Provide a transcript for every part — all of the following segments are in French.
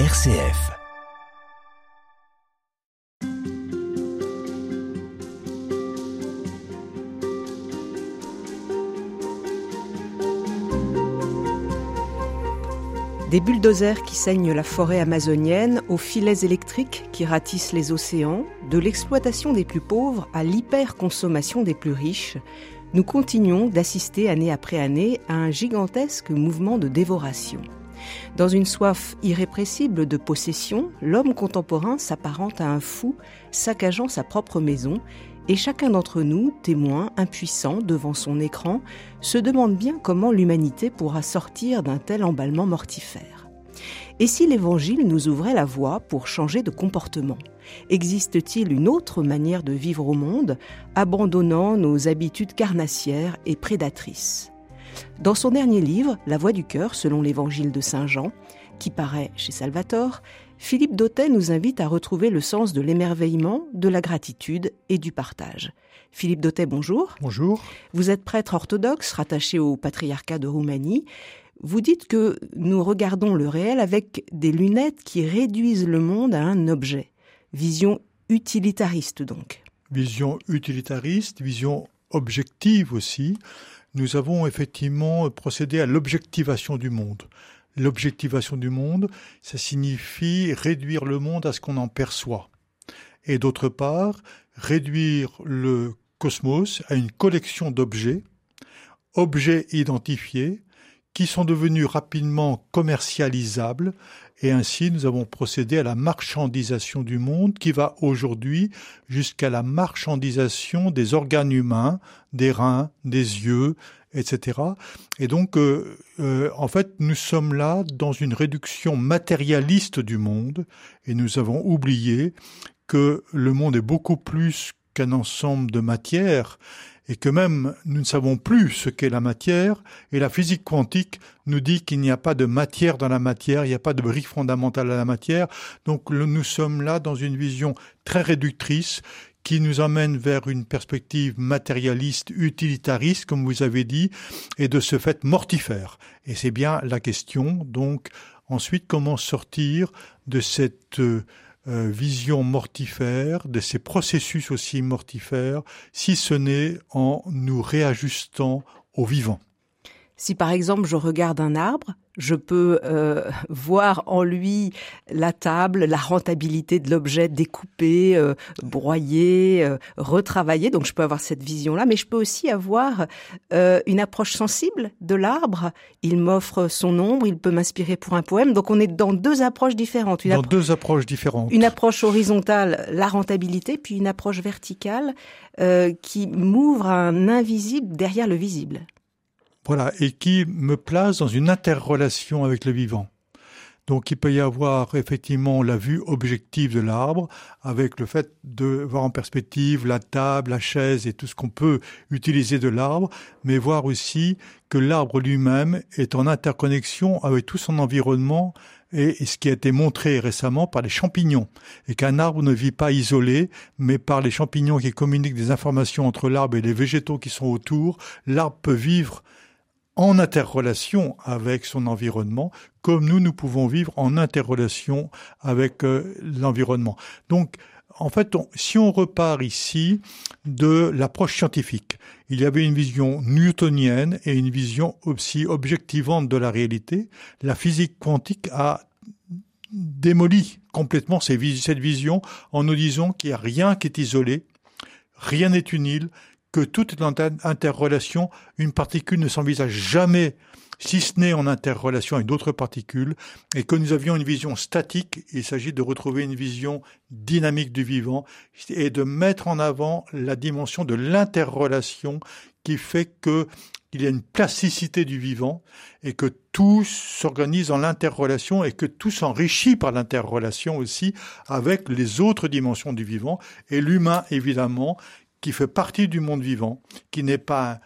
RCF. Des bulldozers qui saignent la forêt amazonienne, aux filets électriques qui ratissent les océans, de l'exploitation des plus pauvres à l'hyperconsommation des plus riches, nous continuons d'assister année après année à un gigantesque mouvement de dévoration. Dans une soif irrépressible de possession, l'homme contemporain s'apparente à un fou saccageant sa propre maison et chacun d'entre nous, témoin impuissant devant son écran, se demande bien comment l'humanité pourra sortir d'un tel emballement mortifère. Et si l'Évangile nous ouvrait la voie pour changer de comportement? Existe-t-il une autre manière de vivre au monde, abandonnant nos habitudes carnassières et prédatrices? Dans son dernier livre, La Voix du cœur, selon l'Évangile de Saint Jean, qui paraît chez Salvatore, Philippe Dautet nous invite à retrouver le sens de l'émerveillement, de la gratitude et du partage. Philippe Dautet, bonjour. Bonjour. Vous êtes prêtre orthodoxe rattaché au patriarcat de Roumanie. Vous dites que nous regardons le réel avec des lunettes qui réduisent le monde à un objet. Vision utilitariste donc. Vision utilitariste, vision objective aussi. Nous avons effectivement procédé à l'objectivation du monde. L'objectivation du monde, ça signifie réduire le monde à ce qu'on en perçoit. Et d'autre part, réduire le cosmos à une collection d'objets, objets identifiés, qui sont devenus rapidement commercialisables et ainsi nous avons procédé à la marchandisation du monde qui va aujourd'hui jusqu'à la marchandisation des organes humains, des reins, des yeux, etc. Et donc, euh, euh, en fait, nous sommes là dans une réduction matérialiste du monde et nous avons oublié que le monde est beaucoup plus qu'un ensemble de matières et que même nous ne savons plus ce qu'est la matière, et la physique quantique nous dit qu'il n'y a pas de matière dans la matière, il n'y a pas de brique fondamentale à la matière, donc nous sommes là dans une vision très réductrice qui nous emmène vers une perspective matérialiste, utilitariste, comme vous avez dit, et de ce fait mortifère. Et c'est bien la question, donc, ensuite, comment sortir de cette euh, vision mortifère, de ces processus aussi mortifères, si ce n'est en nous réajustant au vivant. Si par exemple je regarde un arbre, je peux euh, voir en lui la table, la rentabilité de l'objet découpé, euh, broyé, euh, retravaillé. Donc je peux avoir cette vision-là, mais je peux aussi avoir une approche sensible de l'arbre. Il m'offre son ombre, il peut m'inspirer pour un poème. Donc on est dans deux approches différentes. Une dans deux approches différentes. Une approche horizontale, la rentabilité, puis une approche verticale qui m'ouvre un invisible derrière le visible. Voilà, et qui me place dans une interrelation avec le vivant. Donc il peut y avoir effectivement la vue objective de l'arbre, avec le fait de voir en perspective la table, la chaise et tout ce qu'on peut utiliser de l'arbre, mais voir aussi que l'arbre lui-même est en interconnexion avec tout son environnement et ce qui a été montré récemment par les champignons, et qu'un arbre ne vit pas isolé, mais par les champignons qui communiquent des informations entre l'arbre et les végétaux qui sont autour, l'arbre peut vivre en interrelation avec son environnement, comme nous, nous pouvons vivre en interrelation avec euh, l'environnement. Donc, en fait, si on repart ici de l'approche scientifique, il y avait une vision newtonienne et une vision aussi objectivante de la réalité. La physique quantique a démoli complètement cette vision en nous disant qu'il n'y a rien qui est isolé, rien n'est une île, que tout est en interrelation. Une particule ne s'envisage jamais si ce n'est en interrelation avec d'autres particules, et que nous avions une vision statique, il s'agit de retrouver une vision dynamique du vivant et de mettre en avant la dimension de l'interrelation qui fait que il y a une plasticité du vivant et que tout s'organise en l'interrelation et que tout s'enrichit par l'interrelation aussi avec les autres dimensions du vivant et l'humain évidemment qui fait partie du monde vivant, qui n'est pas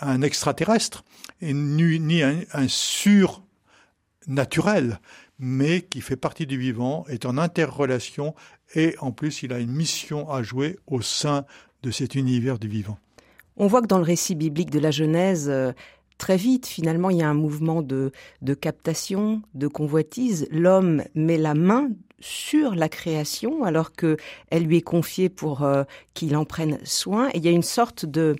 un, extraterrestre, et ni, un, un surnaturel, mais qui fait partie du vivant, est en interrelation, et en plus il a une mission à jouer au sein de cet univers du vivant. On voit que dans le récit biblique de la Genèse, euh, très vite, finalement, il y a un mouvement de, de captation, de convoitise. L'homme met la main sur la création alors que elle lui est confiée pour euh, qu'il en prenne soin. Et il y a une sorte de,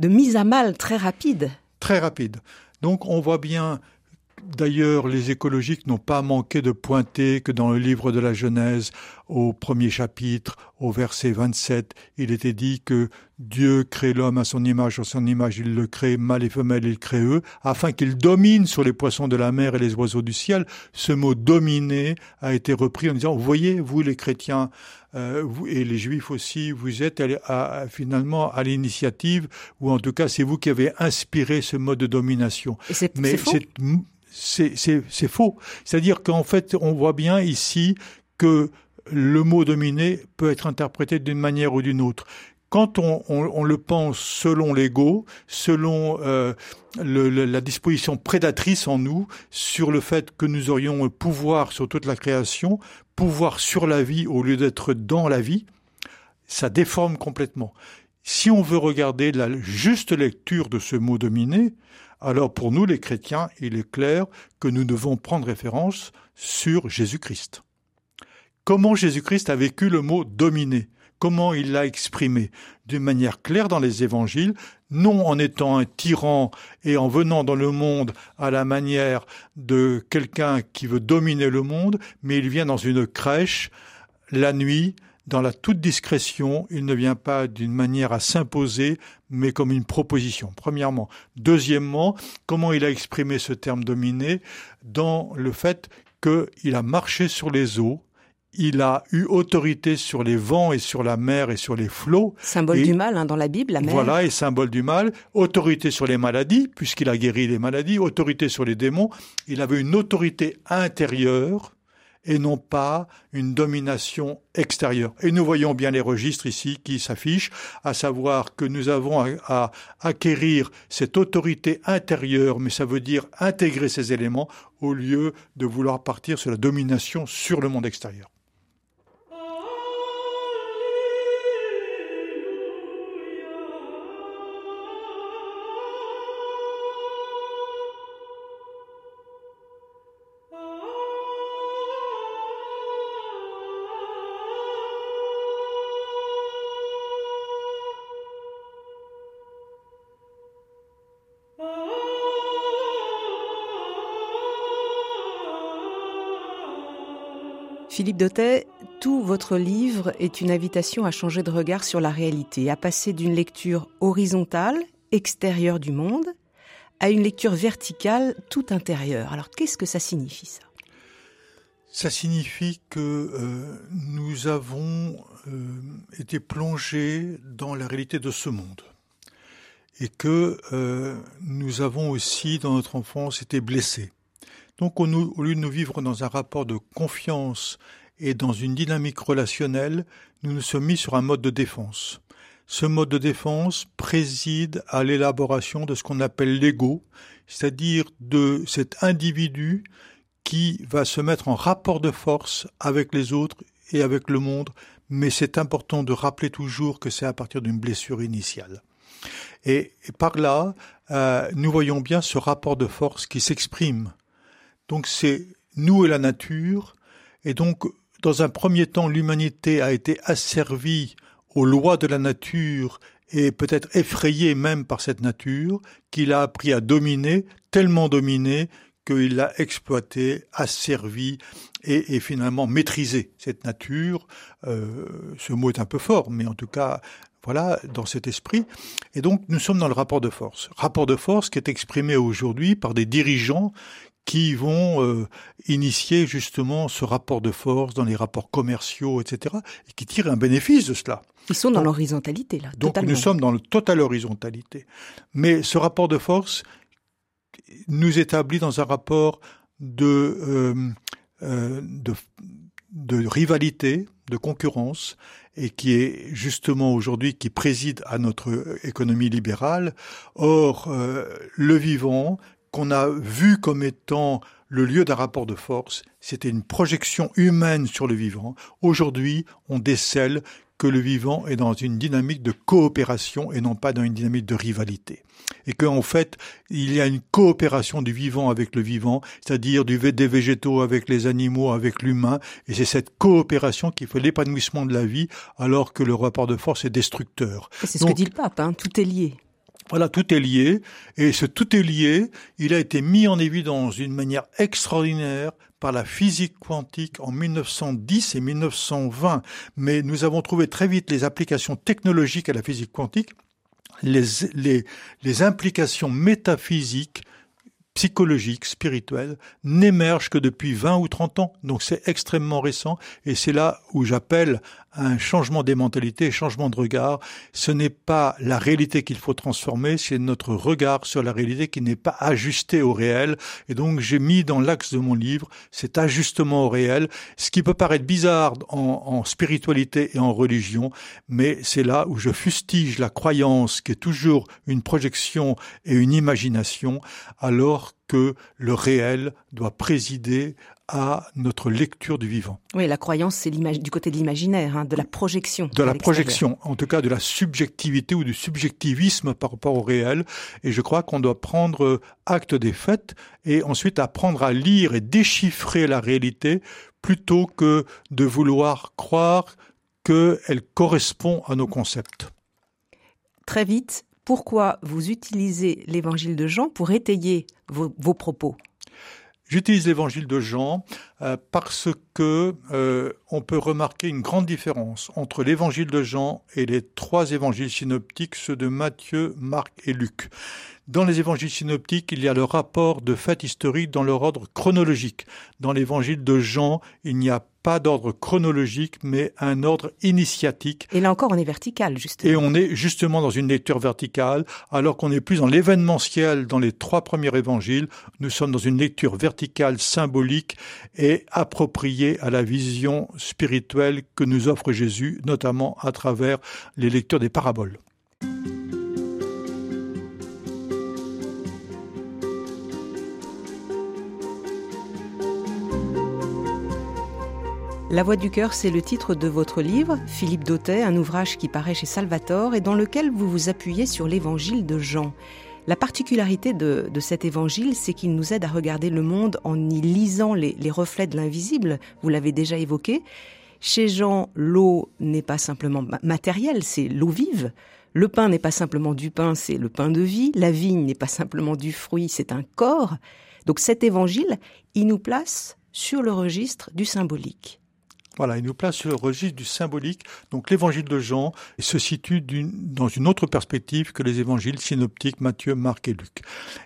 de mise à mal très rapide. Très rapide. Donc on voit bien D'ailleurs, les écologiques n'ont pas manqué de pointer que dans le livre de la Genèse, au premier chapitre, au verset 27, il était dit que Dieu crée l'homme à son image, à son image il le crée, mâle et femelle il crée eux, afin qu'il domine sur les poissons de la mer et les oiseaux du ciel. Ce mot dominer a été repris en disant, vous voyez, vous les chrétiens, euh, vous, et les juifs aussi, vous êtes finalement à l'initiative, ou en tout cas c'est vous qui avez inspiré ce mode de domination. Mais c'est c'est faux. C'est-à-dire qu'en fait, on voit bien ici que le mot dominer peut être interprété d'une manière ou d'une autre. Quand on, on, le pense selon l'ego, selon euh, le, la disposition prédatrice en nous, sur le fait que nous aurions pouvoir sur toute la création, pouvoir sur la vie au lieu d'être dans la vie, ça déforme complètement. Si on veut regarder la juste lecture de ce mot dominer, alors pour nous les chrétiens, il est clair que nous devons prendre référence sur Jésus-Christ. Comment Jésus-Christ a vécu le mot dominer Comment il l'a exprimé? D'une manière claire dans les évangiles, non en étant un tyran et en venant dans le monde à la manière de quelqu'un qui veut dominer le monde, mais il vient dans une crèche la nuit dans la toute discrétion, il ne vient pas d'une manière à s'imposer, mais comme une proposition, premièrement. Deuxièmement, comment il a exprimé ce terme dominé dans le fait qu'il a marché sur les eaux, il a eu autorité sur les vents et sur la mer et sur les flots. Symbole du mal hein, dans la Bible, la mer. Voilà, et symbole du mal. Autorité sur les maladies, puisqu'il a guéri les maladies. Autorité sur les démons. Il avait une autorité intérieure et non pas une domination extérieure. Et nous voyons bien les registres ici qui s'affichent, à savoir que nous avons à, acquérir cette autorité intérieure, mais ça veut dire intégrer ces éléments au lieu de vouloir partir sur la domination sur le monde extérieur. Philippe Dautet, tout votre livre est une invitation à changer de regard sur la réalité, à passer d'une lecture horizontale, extérieure du monde, à une lecture verticale, tout intérieure. Alors qu'est-ce que ça signifie ça? Ça signifie que euh, nous avons euh, été plongés dans la réalité de ce monde. Et que euh, nous avons aussi dans notre enfance été blessés donc au, lieu de nous vivre dans un rapport de confiance et dans une dynamique relationnelle, nous nous sommes mis sur un mode de défense. Ce mode de défense préside à l'élaboration de ce qu'on appelle l'ego, c'est-à-dire de cet individu qui va se mettre en rapport de force avec les autres et avec le monde, mais c'est important de rappeler toujours que c'est à partir d'une blessure initiale. Et, par là, euh, nous voyons bien ce rapport de force qui s'exprime donc c'est nous et la nature. Et donc, dans un premier temps, l'humanité a été asservie aux lois de la nature et peut-être effrayée même par cette nature, qu'il a appris à dominer, tellement dominer qu'il l'a exploité, asservi et, finalement maîtrisé cette nature. Euh, ce mot est un peu fort, mais en tout cas, voilà, dans cet esprit. Et donc, nous sommes dans le rapport de force. Rapport de force qui est exprimé aujourd'hui par des dirigeants qui vont euh, initier justement ce rapport de force dans les rapports commerciaux, etc., et qui tirent un bénéfice de cela. Ils sont dans l'horizontalité, là. Donc nous sommes dans la totale horizontalité. Mais ce rapport de force nous établit dans un rapport de, euh, euh, de, de rivalité, de concurrence, et qui est justement aujourd'hui qui préside à notre économie libérale. Or, le vivant, qu'on a vu comme étant le lieu d'un rapport de force, c'était une projection humaine sur le vivant. Aujourd'hui, on décèle que le vivant est dans une dynamique de coopération et non pas dans une dynamique de rivalité. Et qu'en fait, il y a une coopération du vivant avec le vivant, c'est-à-dire du, des végétaux avec les animaux, avec l'humain, et c'est cette coopération qui fait l'épanouissement de la vie, alors que le rapport de force est destructeur. C'est ce que dit le pape, hein, tout est lié. Voilà, tout est lié. Et ce tout est lié, il a été mis en évidence d'une manière extraordinaire par la physique quantique en 1910 et 1920. Mais nous avons trouvé très vite les applications technologiques à la physique quantique, les, implications métaphysiques psychologiques, spirituelles, n'émergent que depuis 20 ou 30 ans. Donc c'est extrêmement récent et c'est là où j'appelle un changement des mentalités, changement de regard. Ce n'est pas la réalité qu'il faut transformer, c'est notre regard sur la réalité qui n'est pas ajusté au réel. Et donc j'ai mis dans l'axe de mon livre cet ajustement au réel, ce qui peut paraître bizarre en, en spiritualité et en religion, mais c'est là où je fustige la croyance qui est toujours une projection et une imagination, alors que le réel doit présider à notre lecture du vivant. Oui, la croyance, c'est du côté de l'imaginaire, hein, de la projection. De la projection, en tout cas de la subjectivité ou du subjectivisme par rapport au réel. Et je crois qu'on doit prendre acte des faits et ensuite apprendre à lire et déchiffrer la réalité plutôt que de vouloir croire qu'elle correspond à nos concepts. Très vite, pourquoi vous utilisez l'évangile de Jean pour étayer vos, vos propos? J'utilise l'évangile de Jean euh, parce que euh, on peut remarquer une grande différence entre l'évangile de Jean et les trois évangiles synoptiques, ceux de Matthieu, Marc et Luc. Dans les évangiles synoptiques, il y a le rapport de faits historiques dans leur ordre chronologique. Dans l'évangile de Jean, il n'y a pas d'ordre chronologique, mais un ordre initiatique. Et là encore, on est vertical, justement. Et on est justement dans une lecture verticale, alors qu'on est plus dans l'événementiel dans les trois premiers évangiles. Nous sommes dans une lecture verticale, symbolique et appropriée à la vision spirituelle que nous offre Jésus, notamment à travers les lectures des paraboles. La Voix du Cœur, c'est le titre de votre livre, Philippe Dautet, un ouvrage qui paraît chez Salvatore et dans lequel vous vous appuyez sur l'évangile de Jean. La particularité de, cet évangile, c'est qu'il nous aide à regarder le monde en y lisant les, les reflets de l'invisible, vous l'avez déjà évoqué. Chez Jean, l'eau n'est pas simplement matérielle, c'est l'eau vive. Le pain n'est pas simplement du pain, c'est le pain de vie. La vigne n'est pas simplement du fruit, c'est un corps. Donc cet évangile, il nous place sur le registre du symbolique. Voilà, il nous place sur le registre du symbolique. Donc l'évangile de Jean se situe dans une autre perspective que les évangiles synoptiques Matthieu, Marc et Luc.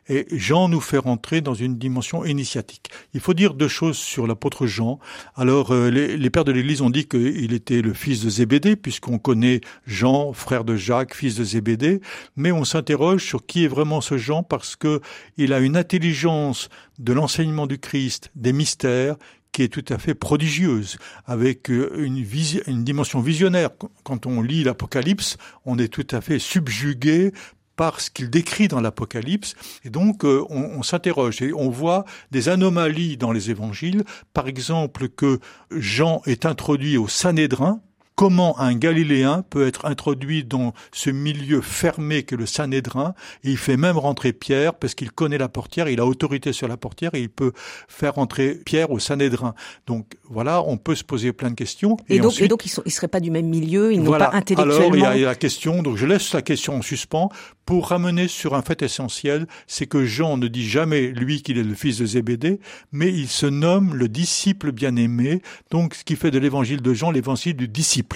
Et Jean nous fait rentrer dans une dimension initiatique. Il faut dire deux choses sur l'apôtre Jean. Alors euh, les, pères de l'Église ont dit qu'il était le fils de Zébédée, puisqu'on connaît Jean, frère de Jacques, fils de Zébédée, mais on s'interroge sur qui est vraiment ce Jean parce que il a une intelligence de l'enseignement du Christ, des mystères, qui est tout à fait prodigieuse, avec euh, une, dimension visionnaire. Quand on lit l'Apocalypse, on est tout à fait subjugué par ce qu'il décrit dans l'Apocalypse. Et donc, euh, on, on s'interroge et on voit des anomalies dans les évangiles. Par exemple, que Jean est introduit au Sanhédrin, comment un Galiléen peut être introduit dans ce milieu fermé que le Sanhédrin, et il fait même rentrer Pierre parce qu'il connaît la portière, il a autorité sur la portière et il peut faire rentrer Pierre au Sanhédrin. Donc voilà, on peut se poser plein de questions. Et, donc, et donc ils, ils seraient pas du même milieu, ils n'ont pas intellectuellement. Alors il y, a, il y a la question, donc je laisse la question en suspens pour ramener sur un fait essentiel, c'est que Jean ne dit jamais lui qu'il est le fils de Zébédée, mais il se nomme le disciple bien-aimé, donc ce qui fait de l'évangile de Jean l'évangile du disciple.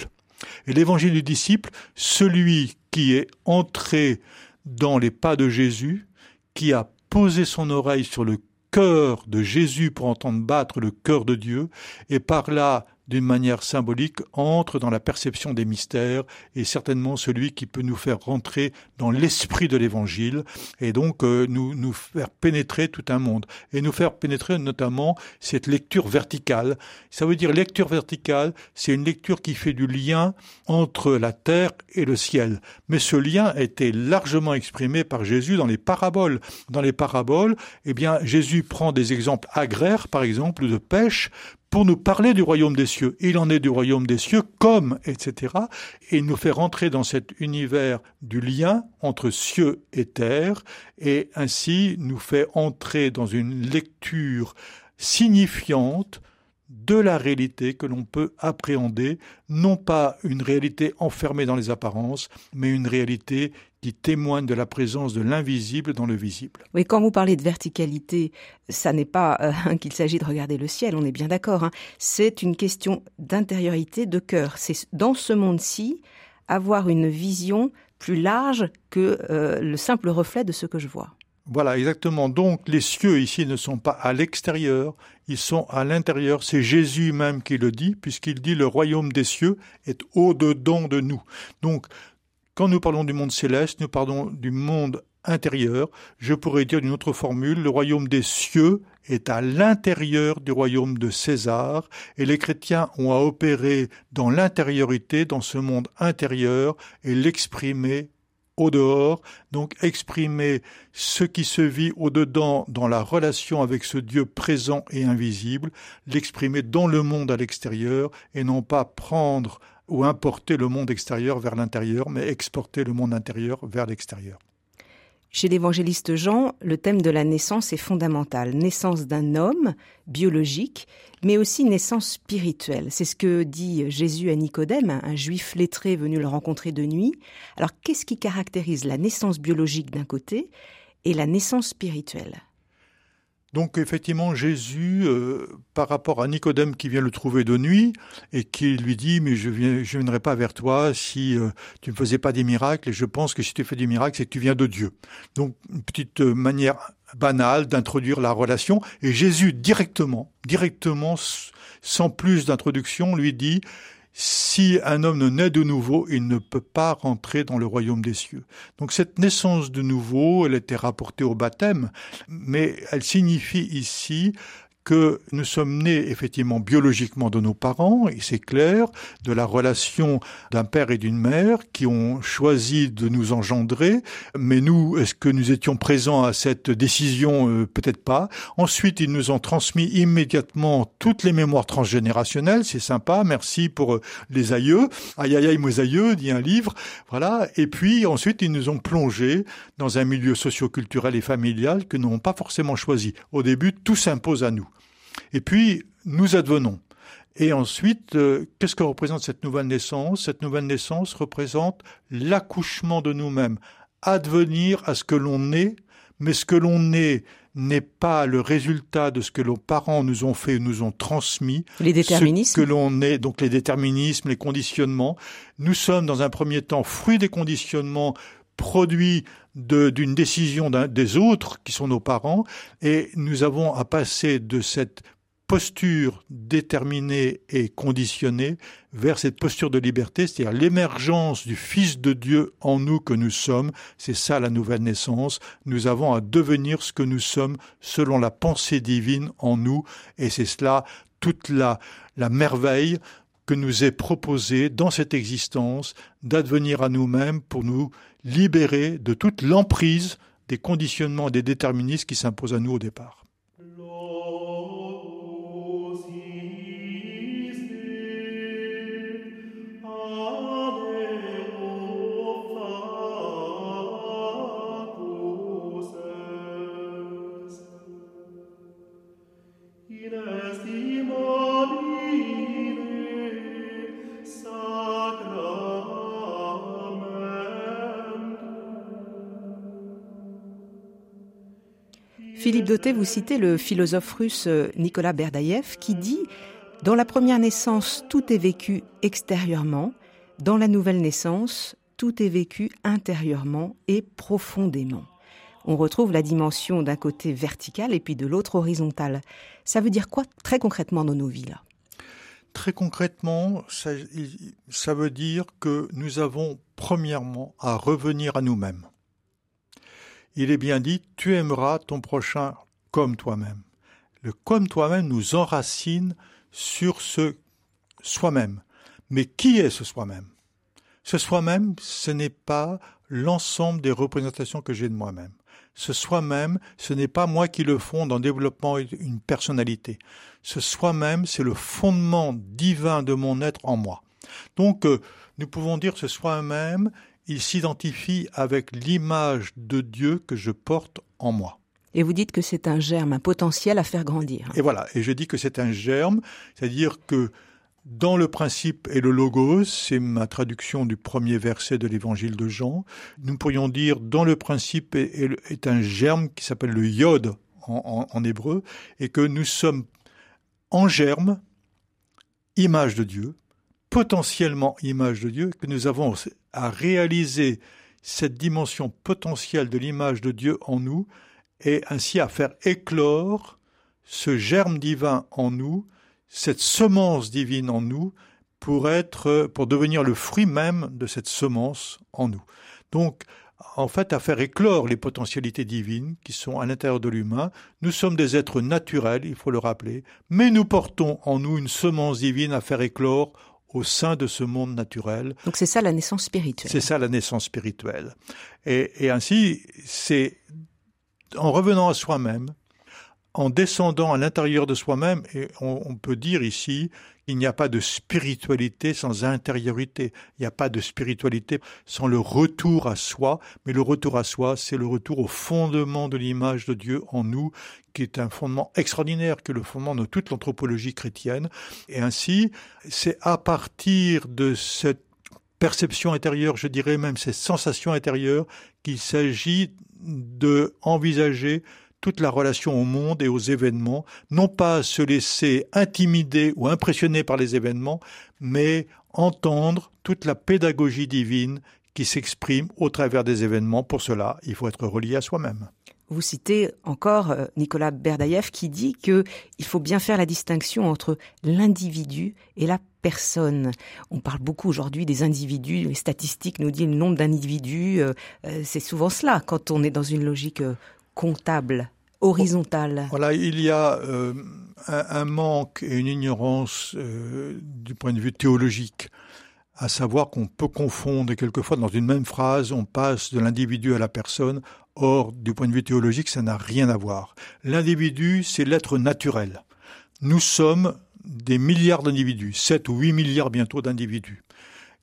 Et l'évangile du disciple, celui qui est entré dans les pas de Jésus, qui a posé son oreille sur le cœur de Jésus pour entendre battre le cœur de Dieu, et par là d'une manière symbolique, entre dans la perception des mystères et certainement celui qui peut nous faire rentrer dans l'esprit de l'évangile et donc euh, nous, nous faire pénétrer tout un monde et nous faire pénétrer notamment cette lecture verticale. Ça veut dire lecture verticale, c'est une lecture qui fait du lien entre la terre et le ciel. Mais ce lien a été largement exprimé par Jésus dans les paraboles. Dans les paraboles, eh bien, Jésus prend des exemples agraires, par exemple, de pêche, pour nous parler du royaume des cieux. Il en est du royaume des cieux comme, etc. Et il nous fait rentrer dans cet univers du lien entre cieux et terre, et ainsi nous fait entrer dans une lecture signifiante de la réalité que l'on peut appréhender, non pas une réalité enfermée dans les apparences, mais une réalité qui témoigne de la présence de l'invisible dans le visible. Oui, quand vous parlez de verticalité, ça n'est pas euh, qu'il s'agit de regarder le ciel, on est bien d'accord. Hein. C'est une question d'intériorité, de cœur. C'est dans ce monde-ci avoir une vision plus large que euh, le simple reflet de ce que je vois. Voilà, exactement. Donc les cieux ici ne sont pas à l'extérieur, ils sont à l'intérieur. C'est Jésus même qui le dit, puisqu'il dit le royaume des cieux est au-dedans de nous. Donc quand nous parlons du monde céleste, nous parlons du monde intérieur. Je pourrais dire d'une autre formule, le royaume des cieux est à l'intérieur du royaume de César, et les chrétiens ont à opérer dans l'intériorité, dans ce monde intérieur, et l'exprimer au dehors, donc exprimer ce qui se vit au dedans dans la relation avec ce Dieu présent et invisible, l'exprimer dans le monde à l'extérieur et non pas prendre ou importer le monde extérieur vers l'intérieur, mais exporter le monde intérieur vers l'extérieur. Chez l'évangéliste Jean, le thème de la naissance est fondamental. Naissance d'un homme biologique, mais aussi naissance spirituelle. C'est ce que dit Jésus à Nicodème, un juif lettré venu le rencontrer de nuit. Alors qu'est-ce qui caractérise la naissance biologique d'un côté et la naissance spirituelle? Donc effectivement, Jésus, euh, par rapport à Nicodème qui vient le trouver de nuit et qui lui dit, mais je ne viendrai pas vers toi si euh, tu ne faisais pas des miracles, et je pense que si tu fais des miracles, c'est que tu viens de Dieu. Donc une petite euh, manière banale d'introduire la relation, et Jésus directement, directement, sans plus d'introduction, lui dit, si un homme ne naît de nouveau, il ne peut pas rentrer dans le royaume des cieux. Donc cette naissance de nouveau, elle était rapportée au baptême, mais elle signifie ici que nous sommes nés effectivement biologiquement de nos parents, et c'est clair, de la relation d'un père et d'une mère qui ont choisi de nous engendrer, mais nous, est-ce que nous étions présents à cette décision? Euh, Peut-être pas. Ensuite, ils nous ont transmis immédiatement toutes les mémoires transgénérationnelles, c'est sympa, merci pour euh, les aïeux. Aïe aïe aïe, mes aïeux, dit un livre, voilà. Et puis ensuite, ils nous ont plongés dans un milieu socio-culturel et familial que nous n'avons pas forcément choisi. Au début, tout s'impose à nous. Et puis, nous advenons. Et ensuite, euh, qu'est-ce que représente cette nouvelle naissance? Cette nouvelle naissance représente l'accouchement de nous-mêmes, advenir à ce que l'on est, mais ce que l'on est n'est pas le résultat de ce que nos parents nous ont fait, nous ont transmis. Les déterminismes. Ce que l'on est, donc les déterminismes, les conditionnements. Nous sommes dans un premier temps fruits des conditionnements produits d'une décision des autres qui sont nos parents et nous avons à passer de cette posture déterminée et conditionnée vers cette posture de liberté, c'est-à-dire l'émergence du Fils de Dieu en nous que nous sommes. C'est ça la nouvelle naissance. Nous avons à devenir ce que nous sommes selon la pensée divine en nous, et c'est cela toute la, la merveille que nous est proposée dans cette existence d'advenir à nous-mêmes pour nous libérer de toute l'emprise des conditionnements et des déterminismes qui s'imposent à nous au départ. Vous citez le philosophe russe euh, Nicolas Berdaïev qui dit Dans la première naissance, tout est vécu extérieurement. Dans la nouvelle naissance, tout est vécu intérieurement et profondément. On retrouve la dimension d'un côté vertical et puis de l'autre horizontal. Ça veut dire quoi très concrètement dans nos vies là? Très concrètement, ça veut dire que nous avons premièrement à revenir à nous-mêmes il est bien dit tu aimeras ton prochain comme toi-même. Le comme toi-même nous enracine sur ce soi-même. Mais qui est ce soi-même? Ce soi-même, ce n'est pas l'ensemble des représentations que j'ai de moi-même. Ce soi-même, ce n'est pas moi qui le fonde en développant une personnalité. Ce soi-même, c'est le fondement divin de mon être en moi. Donc, euh, nous pouvons dire ce soi-même, il s'identifie avec l'image de Dieu que je porte en moi. Et vous dites que c'est un germe, un potentiel à faire grandir. Et voilà, et je dis que c'est un germe, c'est-à-dire que dans le principe et le logos, c'est ma traduction du premier verset de l'évangile de Jean, nous pourrions dire dans le principe est, un germe qui s'appelle le yod en, en hébreu, et que nous sommes en germe, image de Dieu, potentiellement image de Dieu, que nous avons à réaliser cette dimension potentielle de l'image de Dieu en nous, et ainsi à faire éclore ce germe divin en nous, cette semence divine en nous, pour être, pour devenir le fruit même de cette semence en nous. Donc, en fait, à faire éclore les potentialités divines qui sont à l'intérieur de l'humain. Nous sommes des êtres naturels, il faut le rappeler, mais nous portons en nous une semence divine à faire éclore au sein de ce monde naturel. Donc c'est ça la naissance spirituelle. C'est ça la naissance spirituelle. Et, et ainsi, c'est en revenant à soi-même, en descendant à l'intérieur de soi-même, et on, peut dire ici, il n'y a pas de spiritualité sans intériorité, il n'y a pas de spiritualité sans le retour à soi, mais le retour à soi, c'est le retour au fondement de l'image de Dieu en nous, qui est un fondement extraordinaire, que le fondement de toute l'anthropologie chrétienne. Et ainsi, c'est à partir de cette perception intérieure, je dirais même ces sensations intérieures, qu'il s'agit de envisager toute la relation au monde et aux événements, non pas se laisser intimider ou impressionner par les événements, mais entendre toute la pédagogie divine qui s'exprime au travers des événements. Pour cela, il faut être relié à soi-même. Vous citez encore euh, Nicolas Berdaïev qui dit que il faut bien faire la distinction entre l'individu et la personne. On parle beaucoup aujourd'hui des individus, les statistiques nous disent le nombre d'individus, euh, euh, c'est souvent cela quand on est dans une logique comptable horizontale. Voilà, il y a euh, un, manque et une ignorance euh, du point de vue théologique, à savoir qu'on peut confondre quelquefois dans une même phrase, on passe de l'individu à la personne. Or, du point de vue théologique, ça n'a rien à voir. L'individu, c'est l'être naturel. Nous sommes des milliards d'individus, 7 ou 8 milliards bientôt d'individus.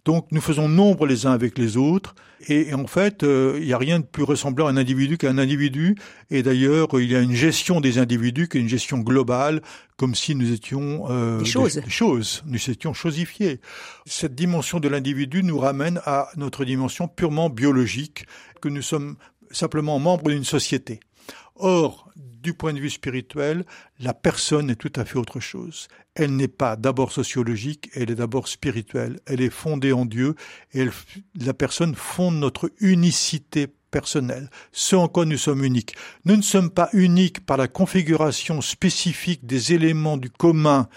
Donc nous faisons nombre les uns avec les autres, et, en fait, euh, il n'y a rien de plus ressemblant à un individu qu'un individu, et d'ailleurs, il y a une gestion des individus qui est une gestion globale, comme si nous étions euh, des, choses. des, choses, nous étions chosifiés. Cette dimension de l'individu nous ramène à notre dimension purement biologique, que nous sommes simplement membres d'une société. Or, du point de vue spirituel, la personne est tout à fait autre chose. Elle n'est pas d'abord sociologique, elle est d'abord spirituelle. Elle est fondée en Dieu et la personne fonde notre unicité personnelle, ce en quoi nous sommes uniques. Nous ne sommes pas uniques par la configuration spécifique des éléments du commun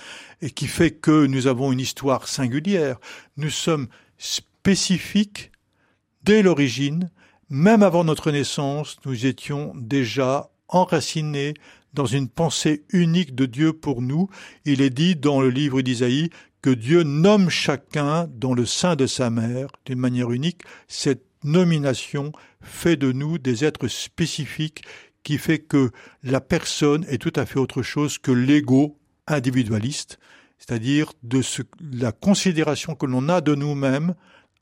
et qui fait que nous avons une histoire singulière. Nous sommes spécifiques dès l'origine, même avant notre naissance, nous étions déjà enraciné dans une pensée unique de Dieu pour nous. Il est dit dans le livre d'Isaïe que Dieu nomme chacun dans le sein de sa mère d'une manière unique. Cette nomination fait de nous des êtres spécifiques qui fait que la personne est tout à fait autre chose que l'ego individualiste, c'est-à-dire de la considération que l'on a de nous-mêmes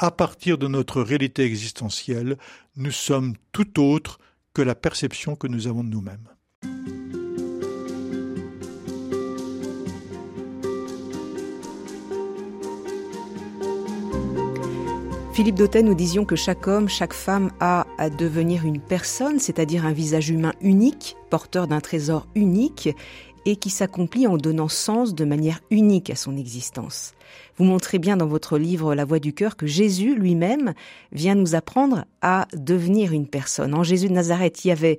à partir de notre réalité existentielle. Nous sommes tout autre que la perception que nous avons de nous-mêmes. Philippe Dautet, nous disions que chaque homme, chaque femme a à devenir une personne, c'est-à-dire un visage humain unique, porteur d'un trésor unique, et qui s'accomplit en donnant sens de manière unique à son existence. Vous montrez bien dans votre livre La Voix du cœur que Jésus lui-même vient nous apprendre à devenir une personne. En Jésus de Nazareth, il y avait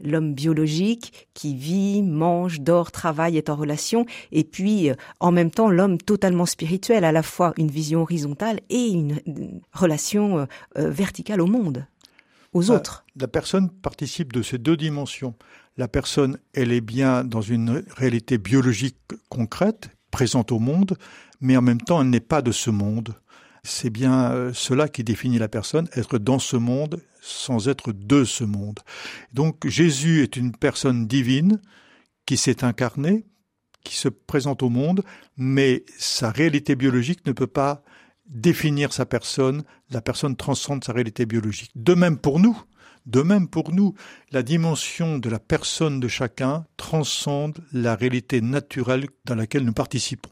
l'homme biologique qui vit, mange, dort, travaille, est en relation, et puis euh, en même temps l'homme totalement spirituel, à la fois une vision horizontale et une, relation euh, euh, verticale au monde, aux autres. La personne participe de ces deux dimensions. La personne, elle est bien dans une réalité biologique concrète, présente au monde, mais en même temps, elle n'est pas de ce monde. c'est bien euh, cela qui définit la personne, être dans ce monde sans être de ce monde. Donc Jésus est une personne divine qui s'est incarnée, qui se présente au monde, mais sa réalité biologique ne peut pas définir sa personne, la personne transcende sa réalité biologique. De même pour nous, de même pour nous, la dimension de la personne de chacun transcende la réalité naturelle dans laquelle nous participons.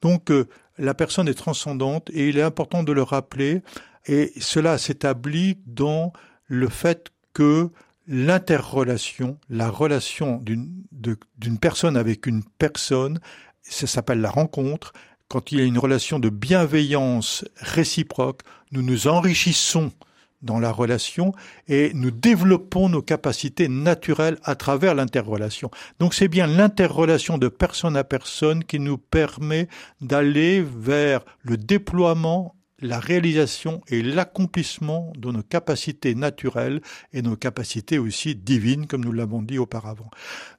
Donc euh, la personne est transcendante et il est important de le rappeler et cela s'établit dans le fait que l'interrelation, la relation d'une personne avec une personne, ça s'appelle la rencontre, quand il y a une relation de bienveillance réciproque, nous nous enrichissons dans la relation et nous développons nos capacités naturelles à travers l'interrelation. Donc c'est bien l'interrelation de personne à personne qui nous permet d'aller vers le déploiement la réalisation et l'accomplissement de nos capacités naturelles et nos capacités aussi divines, comme nous l'avons dit auparavant.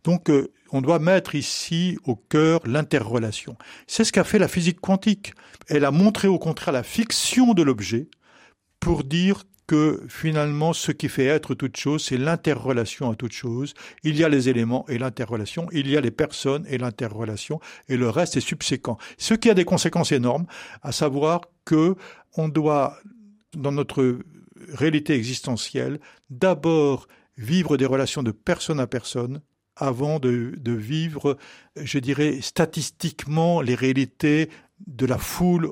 Donc, euh, on doit mettre ici au cœur l'interrelation. C'est ce qu'a fait la physique quantique. Elle a montré au contraire la fiction de l'objet pour dire que finalement, ce qui fait être toute chose, c'est l'interrelation à toute chose. Il y a les éléments et l'interrelation, il y a les personnes et l'interrelation, et le reste est subséquent. Ce qui a des conséquences énormes, à savoir que on doit, dans notre réalité existentielle, d'abord vivre des relations de personne à personne, avant de, de, vivre, je dirais, statistiquement les réalités de la foule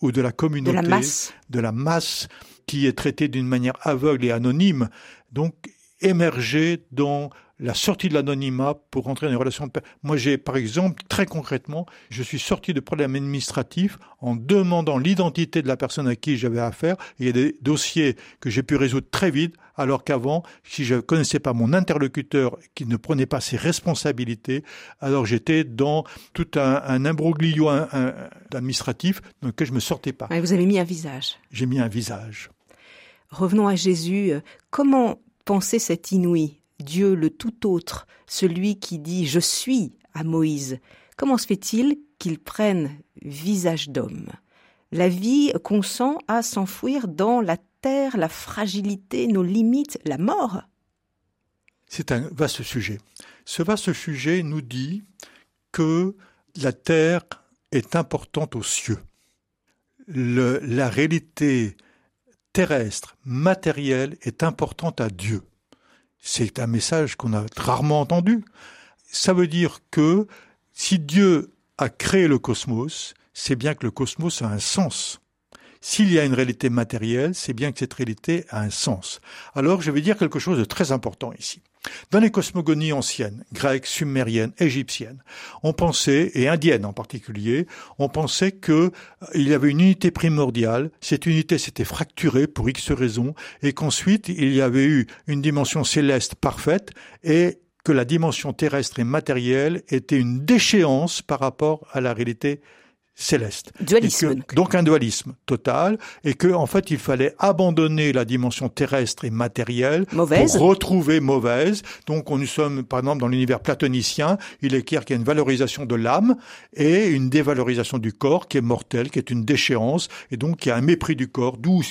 ou de la communauté, de la masse, de la masse qui est traité d'une manière aveugle et anonyme, donc émerger dans la sortie de l'anonymat pour entrer dans une relation de Moi, j'ai, par exemple, très concrètement, je suis sorti de problèmes administratifs en demandant l'identité de la personne à qui j'avais affaire. il y a des dossiers que j'ai pu résoudre très vite, alors qu'avant, si je ne connaissais pas mon interlocuteur qui ne prenait pas ses responsabilités, alors j'étais dans tout un, un imbroglio administratif dans lequel je me sortais pas. vous avez mis un visage. J'ai mis un visage. Revenons à Jésus. Comment penser cet inouï? Dieu le tout autre, celui qui dit Je suis à Moïse, comment se fait-il qu'il prenne visage d'homme? La vie consent à s'enfouir dans la terre, la fragilité, nos limites, la mort? C'est un vaste sujet. Ce vaste sujet nous dit que la terre est importante aux cieux. la réalité terrestre, matérielle, est importante à Dieu. C'est un message qu'on a rarement entendu. Ça veut dire que si Dieu a créé le cosmos, c'est bien que le cosmos a un sens. S'il y a une réalité matérielle, c'est bien que cette réalité a un sens. Alors je vais dire quelque chose de très important ici. Dans les cosmogonies anciennes, grecques, sumériennes, égyptiennes, on pensait, et indiennes en particulier, on pensait qu'il euh, y avait une unité primordiale, cette unité s'était fracturée pour X raisons, et qu'ensuite il y avait eu une dimension céleste parfaite, et que la dimension terrestre et matérielle était une déchéance par rapport à la réalité céleste. Dualisme. donc un dualisme total, et que en fait il fallait abandonner la dimension terrestre et matérielle mauvaise. pour retrouver mauvaise. Donc on nous sommes par exemple dans l'univers platonicien, il est clair qu'il y a une valorisation de l'âme et une dévalorisation du corps qui est mortelle, qui est une déchéance, et donc il y a un mépris du corps, d'où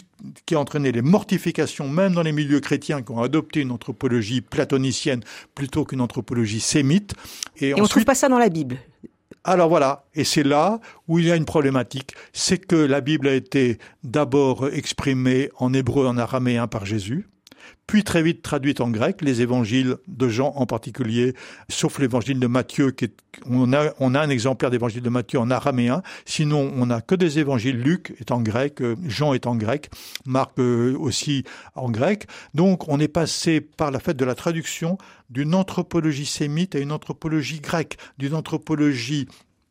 qui a entraîné les mortifications, même dans les milieux chrétiens qui ont adopté une anthropologie platonicienne plutôt qu'une anthropologie sémite. Et, et on ne trouve pas ça dans la Bible. Alors voilà, et c'est là où il y a une problématique, c'est que la Bible a été d'abord exprimée en hébreu en araméen par Jésus, puis très vite traduite en grec, les évangiles de Jean en particulier, sauf l'évangile de Matthieu, on, a, on a un exemplaire d'évangile de Matthieu en araméen, sinon on n'a que des évangiles, Luc est en grec, euh, Jean est en grec, Marc euh, aussi en grec. Donc on est passé par la fête de la traduction d'une anthropologie sémite à une anthropologie grecque, d'une anthropologie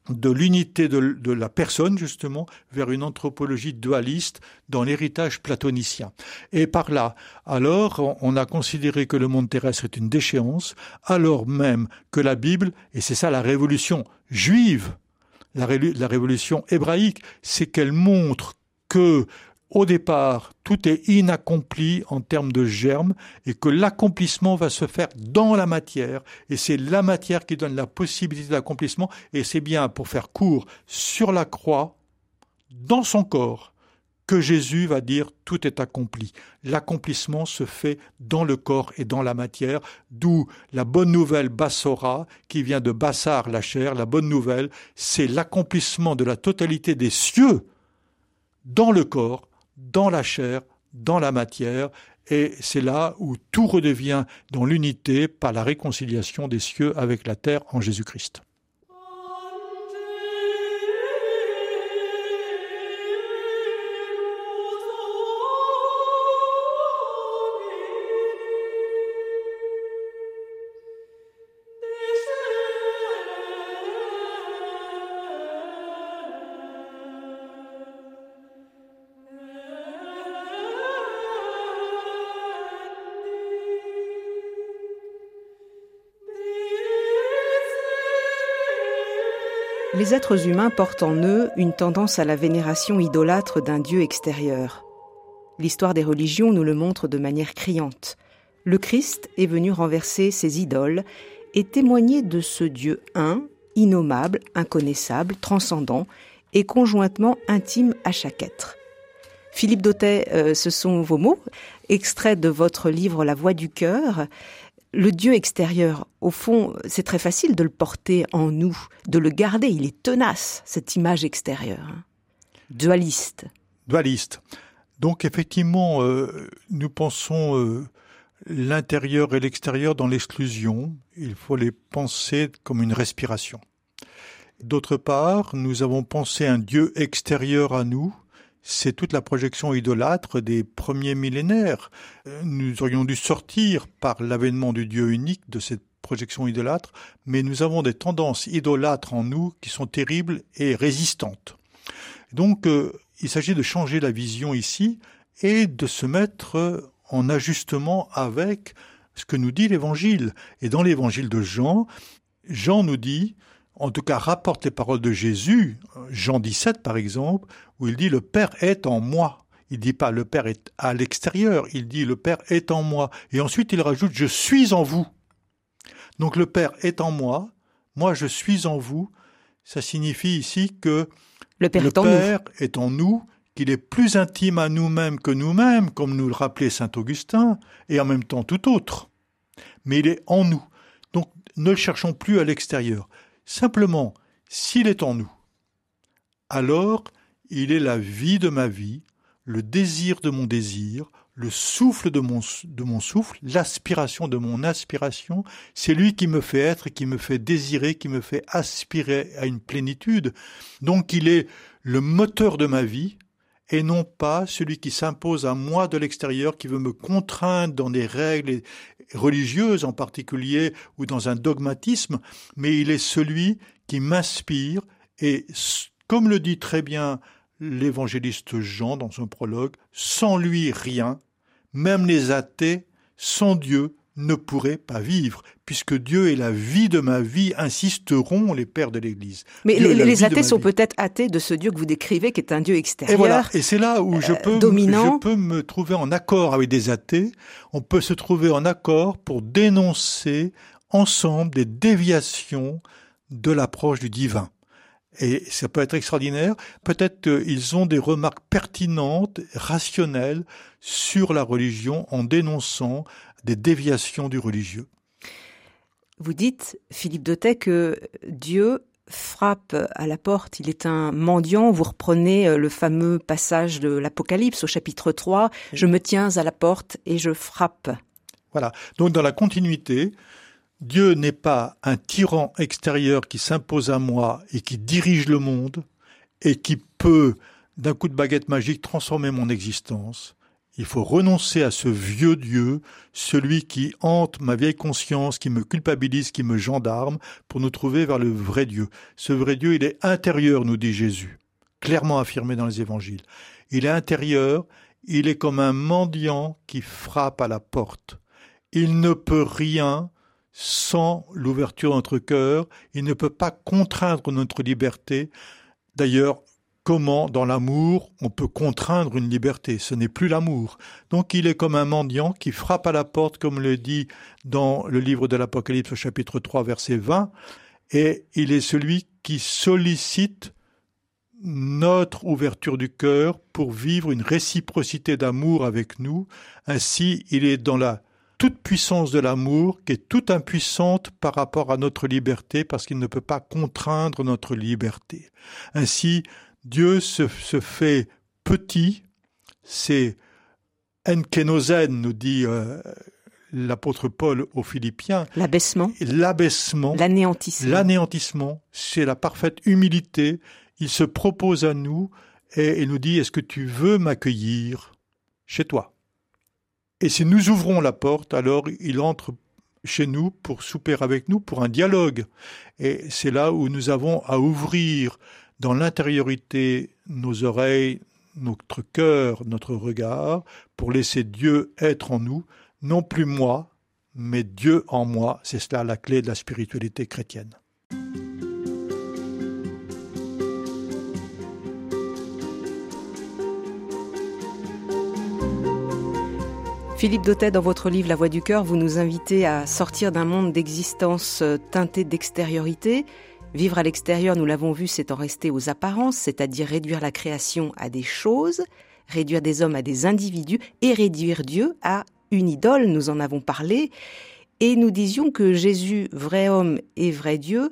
de l'unité de, la personne, justement, vers une anthropologie dualiste dans l'héritage platonicien. Et par là, alors, on a considéré que le monde terrestre est une déchéance, alors même que la Bible, et c'est ça la révolution juive, la révolution hébraïque, c'est qu'elle montre que au départ, tout est inaccompli en termes de germe et que l'accomplissement va se faire dans la matière et c'est la matière qui donne la possibilité d'accomplissement et c'est bien pour faire court sur la croix, dans son corps, que Jésus va dire tout est accompli. L'accomplissement se fait dans le corps et dans la matière, d'où la bonne nouvelle Bassora, qui vient de Bassar la chair. La bonne nouvelle, c'est l'accomplissement de la totalité des cieux dans le corps, dans la chair, dans la matière, et c'est là où tout redevient dans l'unité par la réconciliation des cieux avec la terre en Jésus-Christ. Les êtres humains portent en eux une tendance à la vénération idolâtre d'un Dieu extérieur. L'histoire des religions nous le montre de manière criante. Le Christ est venu renverser ces idoles et témoigner de ce Dieu un, innommable, inconnaissable, transcendant et conjointement intime à chaque être. Philippe Dautet, euh, ce sont vos mots, extraits de votre livre La Voix du cœur le Dieu extérieur, au fond, c'est très facile de le porter en nous, de le garder. Il est tenace, cette image extérieure. Hein. Dualiste. Dualiste. Donc effectivement, euh, nous pensons euh, l'intérieur et l'extérieur dans l'exclusion. Il faut les penser comme une respiration. D'autre part, nous avons pensé un Dieu extérieur à nous, c'est toute la projection idolâtre des premiers millénaires. Nous aurions dû sortir par l'avènement du Dieu unique de cette projection idolâtre, mais nous avons des tendances idolâtres en nous qui sont terribles et résistantes. Donc, euh, il s'agit de changer la vision ici et de se mettre en ajustement avec ce que nous dit l'Évangile. Et dans l'Évangile de Jean, Jean nous dit en tout cas rapporte les paroles de Jésus, Jean 17 par exemple, où il dit le Père est en moi. Il dit pas le Père est à l'extérieur, il dit le Père est en moi. Et ensuite il rajoute je suis en vous. Donc le Père est en moi, moi je suis en vous. Ça signifie ici que le Père, est, en nous. qu'il est plus intime à nous-mêmes que nous-mêmes, comme nous le rappelait saint Augustin, et en même temps tout autre. Mais il est en nous. Donc ne le cherchons plus à l'extérieur. Simplement, s'il est en nous, alors il est la vie de ma vie, le désir de mon désir, le souffle de mon, souffle, l'aspiration de mon aspiration, c'est lui qui me fait être, qui me fait désirer, qui me fait aspirer à une plénitude. Donc il est le moteur de ma vie, et non pas celui qui s'impose à moi de l'extérieur, qui veut me contraindre dans des règles religieuses en particulier ou dans un dogmatisme, mais il est celui qui m'inspire et, comme le dit très bien l'évangéliste Jean dans son prologue, sans lui rien, même les athées, sans Dieu, ne pourrait pas vivre, puisque Dieu est la vie de ma vie, insisteront les pères de l'Église. Mais les, athées sont peut-être athées de ce Dieu que vous décrivez, qui est un Dieu extérieur. Et voilà, et c'est là où je euh, peux, je peux me trouver en accord avec des athées. On peut se trouver en accord pour dénoncer ensemble des déviations de l'approche du divin. Et ça peut être extraordinaire. Peut-être qu'ils ont des remarques pertinentes, rationnelles sur la religion en dénonçant des déviations du religieux. Vous dites, Philippe Dautet, que Dieu frappe à la porte, il est un mendiant. Vous reprenez euh, le fameux passage de l'Apocalypse au chapitre 3, Je me tiens à la porte et je frappe. Voilà, donc dans la continuité, Dieu n'est pas un tyran extérieur qui s'impose à moi et qui dirige le monde et qui peut, d'un coup de baguette magique, transformer mon existence. Il faut renoncer à ce vieux Dieu, celui qui hante ma vieille conscience, qui me culpabilise, qui me gendarme, pour nous trouver vers le vrai Dieu. Ce vrai Dieu, il est intérieur, nous dit Jésus, clairement affirmé dans les évangiles. Il est intérieur, il est comme un mendiant qui frappe à la porte. Il ne peut rien sans l'ouverture de notre cœur, il ne peut pas contraindre notre liberté. D'ailleurs, comment dans l'amour on peut contraindre une liberté? Ce n'est plus l'amour. Donc il est comme un mendiant qui frappe à la porte, comme le dit dans le livre de l'Apocalypse chapitre 3 verset 20, et il est celui qui sollicite notre ouverture du cœur pour vivre une réciprocité d'amour avec nous. Ainsi, il est dans la toute puissance de l'amour qui est toute impuissante par rapport à notre liberté parce qu'il ne peut pas contraindre notre liberté. Ainsi, Dieu se, se fait petit, c'est enkenosen, nous dit euh, l'apôtre Paul aux Philippiens. L'abaissement. L'abaissement. L'anéantissement. L'anéantissement, c'est la parfaite humilité. Il se propose à nous et il nous dit, est-ce que tu veux m'accueillir chez toi? Et si nous ouvrons la porte, alors il entre chez nous pour souper avec nous, pour un dialogue. Et c'est là où nous avons à ouvrir dans l'intériorité nos oreilles, notre cœur, notre regard, pour laisser Dieu être en nous, non plus moi, mais Dieu en moi. C'est cela la clé de la spiritualité chrétienne. Philippe Dautet, dans votre livre La Voix du cœur, vous nous invitez à sortir d'un monde d'existence euh, teinté d'extériorité. Vivre à l'extérieur, nous l'avons vu, c'est en rester aux apparences, c'est-à-dire réduire la création à des choses, réduire des hommes à des individus et réduire Dieu à une idole, nous en avons parlé. Et nous disions que Jésus, vrai homme et vrai Dieu,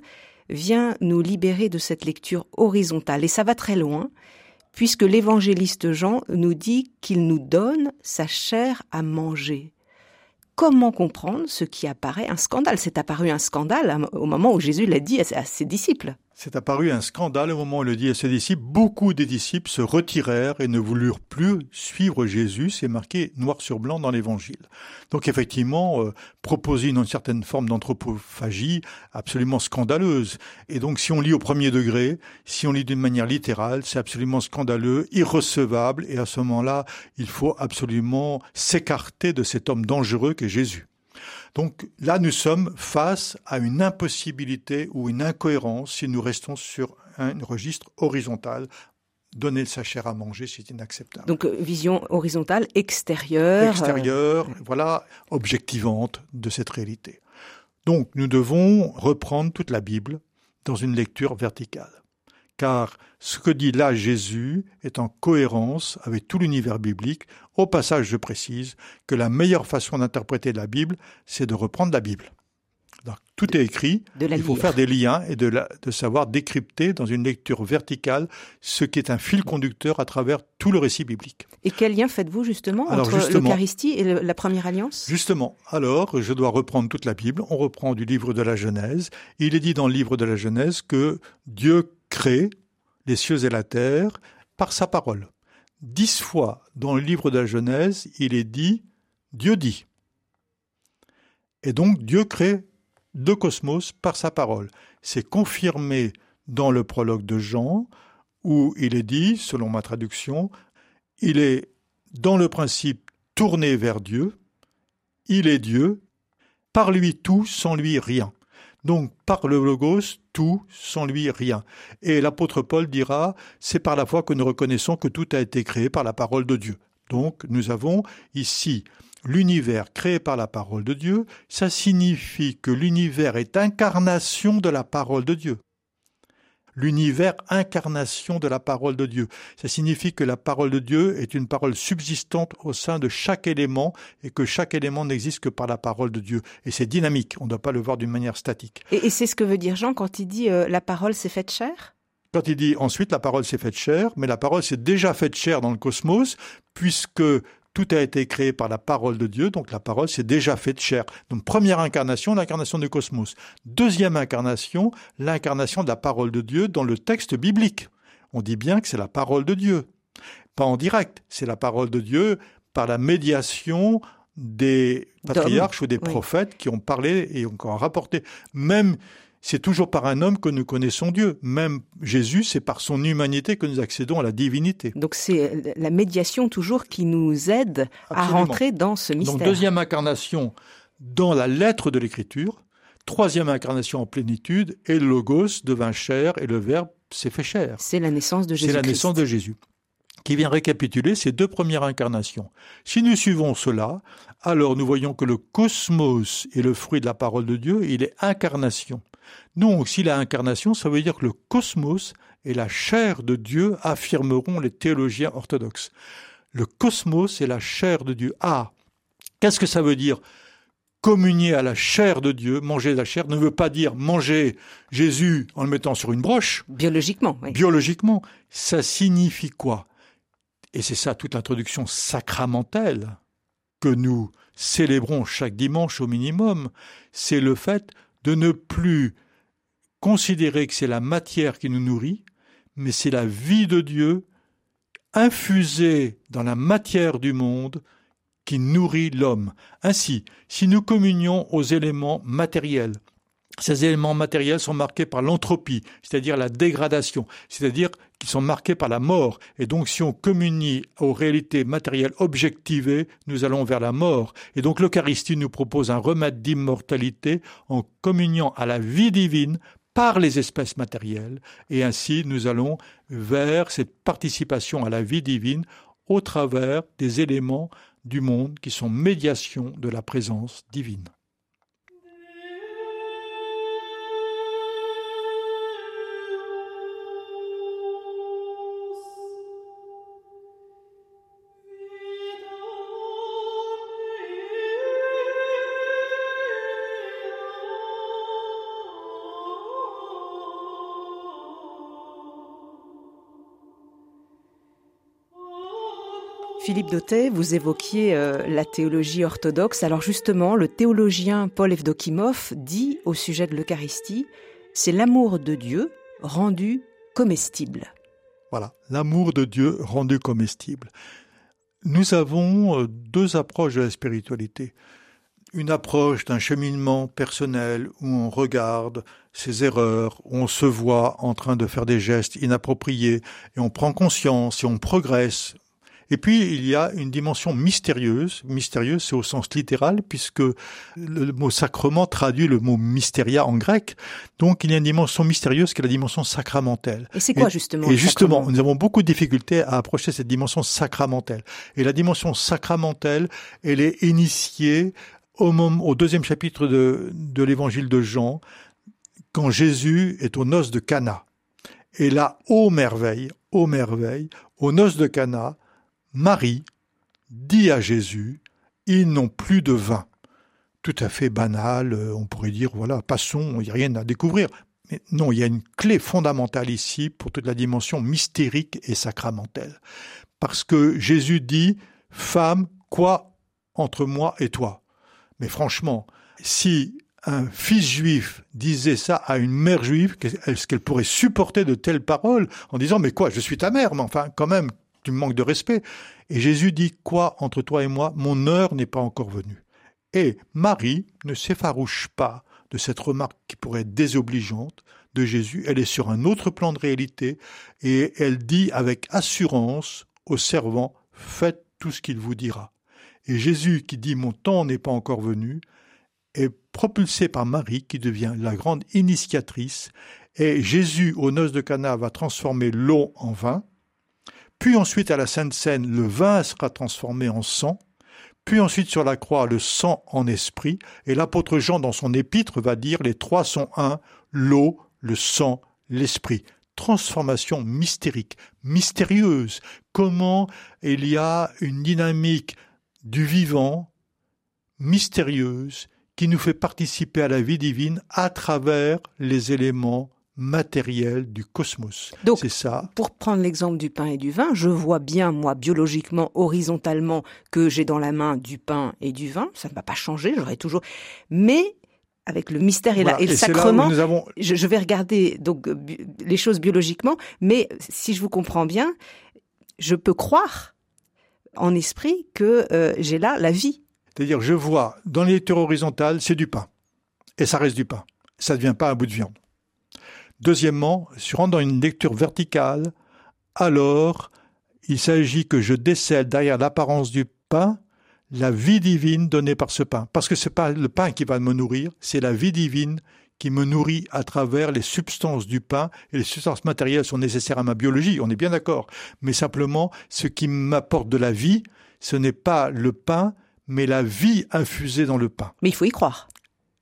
vient nous libérer de cette lecture horizontale. Et ça va très loin, puisque l'évangéliste Jean nous dit qu'il nous donne sa chair à manger. Comment comprendre ce qui apparaît un scandale? C'est apparu un scandale au moment où Jésus l'a dit à ses disciples. C'est apparu un scandale au moment où le dit à ses disciples. Beaucoup des disciples se retirèrent et ne voulurent plus suivre Jésus. C'est marqué noir sur blanc dans l'évangile. Donc effectivement, euh, proposer une, certaine forme d'anthropophagie absolument scandaleuse. Et donc si on lit au premier degré, si on lit d'une manière littérale, c'est absolument scandaleux, irrecevable. Et à ce moment-là, il faut absolument s'écarter de cet homme dangereux qu'est Jésus. Donc là, nous sommes face à une impossibilité ou une incohérence si nous restons sur un registre horizontal. Donner sa chair à manger, c'est inacceptable. Donc euh, vision horizontale, extérieure. Extérieure, voilà, objectivante de cette réalité. Donc nous devons reprendre toute la Bible dans une lecture verticale car ce que dit là Jésus est en cohérence avec tout l'univers biblique. Au passage, je précise que la meilleure façon d'interpréter la Bible, c'est de reprendre la Bible. tout est écrit, il faut faire des liens et de, de, savoir décrypter dans une lecture verticale ce qui est un fil conducteur à travers tout le récit biblique. Et quel lien faites-vous justement entre l'Eucharistie et la Première Alliance? Justement, alors je dois reprendre toute la Bible, on reprend du livre de la Genèse, il est dit dans le livre de la Genèse que Dieu crée les cieux et la terre par sa parole. Dix fois dans le livre de la Genèse, il est dit Dieu dit. Et donc Dieu crée deux cosmos par sa parole. C'est confirmé dans le prologue de Jean, où il est dit, selon ma traduction, il est dans le principe tourné vers Dieu, il est Dieu, par lui tout, sans lui rien. Donc par le logos, tout, sans lui rien. Et l'apôtre Paul dira, c'est par la foi que nous reconnaissons que tout a été créé par la parole de Dieu. Donc nous avons ici l'univers créé par la parole de Dieu, ça signifie que l'univers est incarnation de la parole de Dieu l'univers incarnation de la parole de Dieu. Ça signifie que la parole de Dieu est une parole subsistante au sein de chaque élément et que chaque élément n'existe que par la parole de Dieu. Et c'est dynamique, on ne doit pas le voir d'une manière statique. Et, c'est ce que veut dire Jean quand il dit euh, la parole s'est faite chair quand il dit ensuite la parole s'est faite chair, mais la parole s'est déjà faite chair dans le cosmos, puisque tout a été créé par la parole de Dieu, donc la parole s'est déjà faite chair. Donc première incarnation, l'incarnation du cosmos. Deuxième incarnation, l'incarnation de la parole de Dieu dans le texte biblique. On dit bien que c'est la parole de Dieu. Pas en direct, c'est la parole de Dieu par la médiation des patriarches ou des prophètes qui ont parlé et ont rapporté. Même c'est toujours par un homme que nous connaissons Dieu. Même Jésus, c'est par son humanité que nous accédons à la divinité. Donc c'est la médiation toujours qui nous aide à rentrer dans ce mystère. Donc deuxième incarnation dans la lettre de l'Écriture, troisième incarnation en plénitude, et le Logos devint chair et le Verbe s'est fait chair. C'est la naissance de Jésus. C'est la naissance de Jésus qui vient récapituler ces deux premières incarnations. Si nous suivons cela, alors nous voyons que le cosmos est le fruit de la parole de Dieu, il est incarnation. Donc, s'il est incarnation, ça veut dire que le cosmos est la chair de Dieu, affirmeront les théologiens orthodoxes. Le cosmos est la chair de Dieu. Ah, qu'est-ce que ça veut dire? Communier à la chair de Dieu, manger la chair, ne veut pas dire manger Jésus en le mettant sur une broche. Biologiquement, oui. Biologiquement, ça signifie quoi? Et c'est ça toute l'introduction sacramentelle que nous célébrons chaque dimanche au minimum, c'est le fait de ne plus considérer que c'est la matière qui nous nourrit, mais c'est la vie de Dieu infusée dans la matière du monde qui nourrit l'homme. Ainsi, si nous communions aux éléments matériels, ces éléments matériels sont marqués par l'entropie, c'est-à-dire la dégradation, c'est-à-dire qu'ils sont marqués par la mort. Et donc si on communie aux réalités matérielles objectivées, nous allons vers la mort. Et donc l'Eucharistie nous propose un remède d'immortalité en communiant à la vie divine par les espèces matérielles, et ainsi nous allons vers cette participation à la vie divine au travers des éléments du monde qui sont médiation de la présence divine. Philippe Dautet, vous évoquiez euh, la théologie orthodoxe. Alors justement, le théologien Paul Evdokimov dit au sujet de l'Eucharistie, c'est l'amour de Dieu rendu comestible. Voilà, l'amour de Dieu rendu comestible. Nous avons euh, deux approches de la spiritualité. Une approche d'un cheminement personnel où on regarde ses erreurs, où on se voit en train de faire des gestes inappropriés et on prend conscience et on progresse, et puis, il y a une dimension mystérieuse. Mystérieuse, c'est au sens littéral, puisque le mot sacrement traduit le mot mystéria en grec. Donc, il y a une dimension mystérieuse qui est la dimension sacramentelle. Et c'est quoi, justement Et justement, nous avons beaucoup de difficultés à approcher cette dimension sacramentelle. Et la dimension sacramentelle, elle est initiée au, moment, au deuxième chapitre de, de l'évangile de Jean, quand Jésus est aux noces de Cana. Et là, ô merveille, ô merveille, aux noces de Cana, Marie dit à Jésus, ils n'ont plus de vin. Tout à fait banal, euh, on pourrait dire, voilà, passons, il n'y a rien à découvrir. Mais non, il y a une clé fondamentale ici pour toute la dimension mystérique et sacramentelle. Parce que Jésus dit, femme, quoi entre moi et toi? Mais franchement, si un fils juif disait ça à une mère juive, est-ce qu'elle pourrait supporter de telles paroles en disant, mais quoi, je suis ta mère, mais enfin, quand même, tu me manques de respect. Et Jésus dit, quoi entre toi et moi, mon heure n'est pas encore venue. Et Marie ne s'effarouche pas de cette remarque qui pourrait être désobligeante de Jésus. Elle est sur un autre plan de réalité et elle dit avec assurance au servant, faites tout ce qu'il vous dira. Et Jésus qui dit mon temps n'est pas encore venu est propulsé par Marie qui devient la grande initiatrice et Jésus aux noces de Cana va transformer l'eau en vin puis ensuite à la Sainte Seine, le vin sera transformé en sang, puis ensuite sur la croix, le sang en esprit, et l'apôtre Jean dans son épître va dire les trois sont un, l'eau, le sang, l'esprit. Transformation mystérique, mystérieuse. Comment il y a une dynamique du vivant mystérieuse qui nous fait participer à la vie divine à travers les éléments matériel du cosmos. Donc, c'est ça. Pour prendre l'exemple du pain et du vin, je vois bien, moi, biologiquement, horizontalement, que j'ai dans la main du pain et du vin. Ça ne va pas changer, j'aurai toujours. Mais avec le mystère et, le sacrement, je, vais regarder donc euh, les choses biologiquement, mais si je vous comprends bien, je peux croire en esprit que euh, j'ai là la vie. C'est-à-dire, je vois dans les lectures horizontales, c'est du pain, et ça reste du pain. Ça ne devient pas un bout de viande. Deuxièmement, si je rentre dans une lecture verticale, alors il s'agit que je décèle derrière l'apparence du pain la vie divine donnée par ce pain. Parce que ce n'est pas le pain qui va me nourrir, c'est la vie divine qui me nourrit à travers les substances du pain, et les substances matérielles sont nécessaires à ma biologie, on est bien d'accord, mais simplement ce qui m'apporte de la vie, ce n'est pas le pain, mais la vie infusée dans le pain. Mais il faut y croire.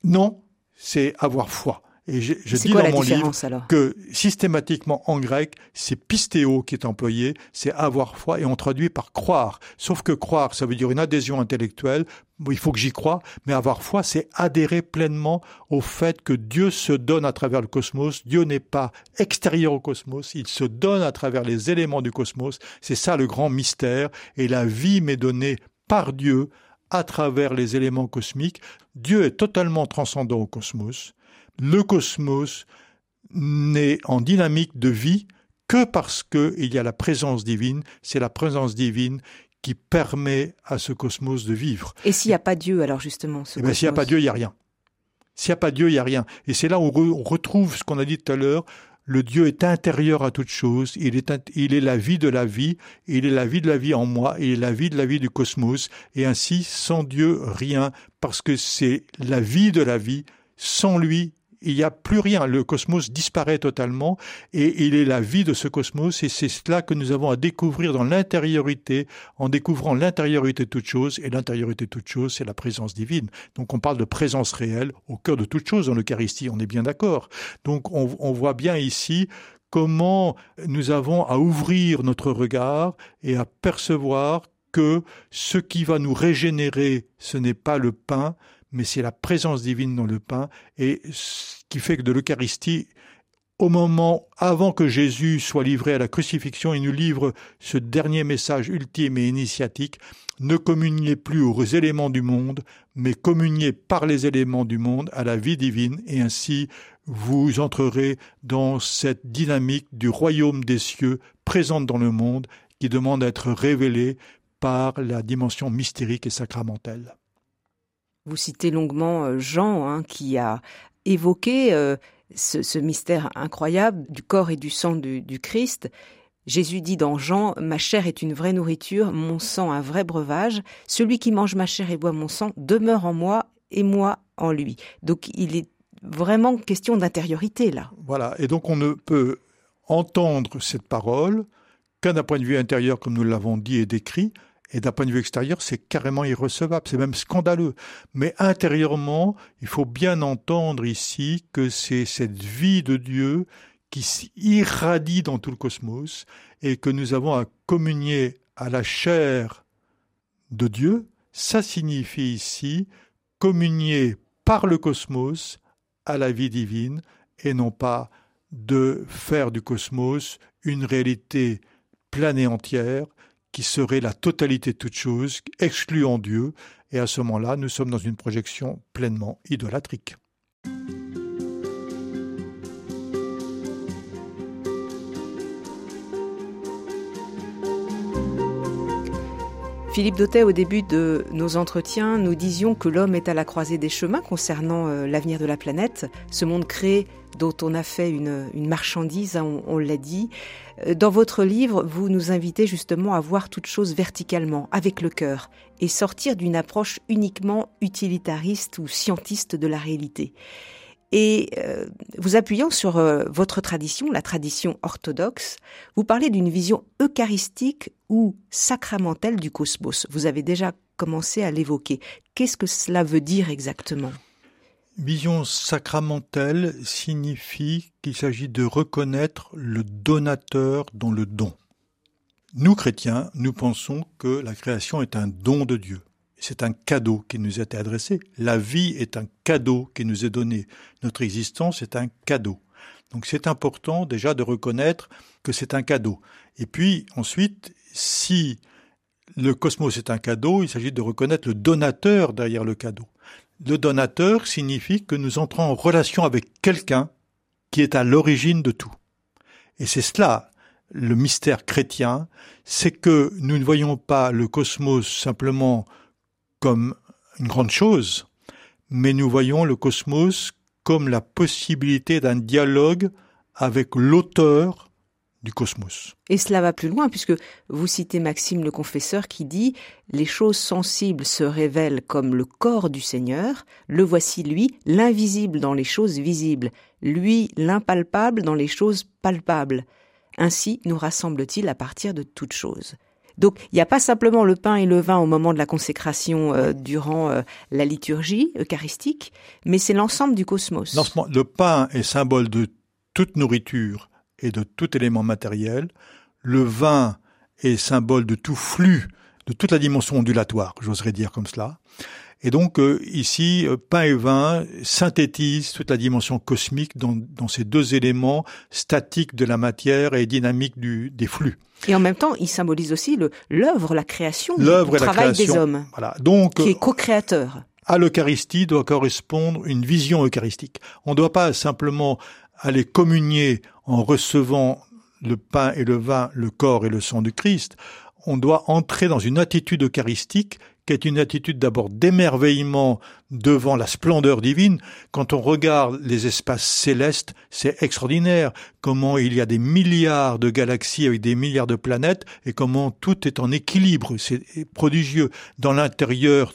Non, c'est avoir foi. Et je, dis dans mon livre que systématiquement en grec, c'est pistéo qui est employé, c'est avoir foi et on traduit par croire. Sauf que croire, ça veut dire une adhésion intellectuelle. Il faut que j'y croie, mais avoir foi, c'est adhérer pleinement au fait que Dieu se donne à travers le cosmos. Dieu n'est pas extérieur au cosmos, il se donne à travers les éléments du cosmos. C'est ça le grand mystère. Et la vie m'est donnée par Dieu à travers les éléments cosmiques. Dieu est totalement transcendant au cosmos le cosmos n'est en dynamique de vie que parce qu'il y a la présence divine. C'est la présence divine qui permet à ce cosmos de vivre. Et s'il n'y a pas Dieu, alors justement ce eh ben, S'il n'y a pas Dieu, il n'y a rien. S'il n'y a pas Dieu, il n'y a rien. Et c'est là où on retrouve ce qu'on a dit tout à l'heure. Le Dieu est intérieur à toute chose. Il est, il est la vie de la vie. Il est la vie de la vie en moi. Il est la vie de la vie du cosmos. Et ainsi, sans Dieu, rien. Parce que c'est la vie de la vie. Sans lui, il n'y a plus rien. Le cosmos disparaît totalement et il est la vie de ce cosmos et c'est cela que nous avons à découvrir dans l'intériorité, en découvrant l'intériorité de toute chose et l'intériorité de toute chose, c'est la présence divine. Donc on parle de présence réelle au cœur de toute chose dans l'Eucharistie, on est bien d'accord. Donc on, on voit bien ici comment nous avons à ouvrir notre regard et à percevoir que ce qui va nous régénérer, ce n'est pas le pain, mais c'est la présence divine dans le pain et ce qui fait que de l'Eucharistie, au moment avant que Jésus soit livré à la crucifixion, il nous livre ce dernier message ultime et initiatique. Ne communiez plus aux éléments du monde, mais communiez par les éléments du monde à la vie divine, et ainsi vous entrerez dans cette dynamique du royaume des cieux présente dans le monde, qui demande à être révélée par la dimension mystérique et sacramentelle. Vous citez longuement euh, Jean, hein, qui a évoqué euh, ce, mystère incroyable du corps et du sang du, Christ. Jésus dit dans Jean, Ma chair est une vraie nourriture, mon sang un vrai breuvage. Celui qui mange ma chair et boit mon sang demeure en moi et moi en lui. Donc il est vraiment question d'intériorité là. Voilà, et donc on ne peut entendre cette parole qu'à d'un point de vue intérieur, comme nous l'avons dit et décrit, et d'un point de vue extérieur, c'est carrément irrecevable, c'est même scandaleux. Mais intérieurement, il faut bien entendre ici que c'est cette vie de Dieu qui irradie dans tout le cosmos et que nous avons à communier à la chair de Dieu. Ça signifie ici communier par le cosmos à la vie divine et non pas de faire du cosmos une réalité pleine et entière qui serait la totalité de toute chose, excluant Dieu, et à ce moment-là, nous sommes dans une projection pleinement idolâtrique. Philippe Dautet, au début de nos entretiens, nous disions que l'homme est à la croisée des chemins concernant euh, l'avenir de la planète, ce monde créé dont on a fait une, marchandise, hein, on, l'a dit. Euh, dans votre livre, vous nous invitez justement à voir toute chose verticalement, avec le cœur, et sortir d'une approche uniquement utilitariste ou scientiste de la réalité. Et euh, vous appuyant sur euh, votre tradition, la tradition orthodoxe, vous parlez d'une vision eucharistique ou sacramentelle du cosmos. Vous avez déjà commencé à l'évoquer. Qu'est-ce que cela veut dire exactement? Vision sacramentelle signifie qu'il s'agit de reconnaître le donateur dans le don. Nous, chrétiens, nous pensons que la création est un don de Dieu. C'est un cadeau qui nous est adressé. La vie est un cadeau qui nous est donné. Notre existence est un cadeau. Donc c'est important déjà de reconnaître que c'est un cadeau. Et puis ensuite, si le cosmos est un cadeau, il s'agit de reconnaître le donateur derrière le cadeau. Le donateur signifie que nous entrons en relation avec quelqu'un qui est à l'origine de tout. Et c'est cela, le mystère chrétien, c'est que nous ne voyons pas le cosmos simplement comme une grande chose, mais nous voyons le cosmos comme la possibilité d'un dialogue avec l'auteur du cosmos. Et cela va plus loin puisque vous citez Maxime le confesseur qui dit Les choses sensibles se révèlent comme le corps du Seigneur, le voici lui, l'invisible dans les choses visibles, lui l'impalpable dans les choses palpables. Ainsi nous rassemble-t-il à partir de toutes choses. Donc il n'y a pas simplement le pain et le vin au moment de la consécration euh, durant euh, la liturgie eucharistique, mais c'est l'ensemble du cosmos. Le pain est symbole de toute nourriture et de tout élément matériel. Le vin est symbole de tout flux, de toute la dimension ondulatoire, j'oserais dire comme cela. Et donc euh, ici, euh, pain et vin synthétisent toute la dimension cosmique dans, dans, ces deux éléments statiques de la matière et dynamiques du, des flux. Et en même temps, il symbolise aussi l'œuvre, la création, le travail des hommes, voilà. donc, qui est co-créateur. À l'Eucharistie doit correspondre une vision eucharistique. On ne doit pas simplement aller communier en recevant le pain et le vin, le corps et le sang du Christ. On doit entrer dans une attitude eucharistique qui est une attitude d'abord d'émerveillement devant la splendeur divine. Quand on regarde les espaces célestes, c'est extraordinaire comment il y a des milliards de galaxies avec des milliards de planètes et comment tout est en équilibre. C'est prodigieux. Dans l'intérieur,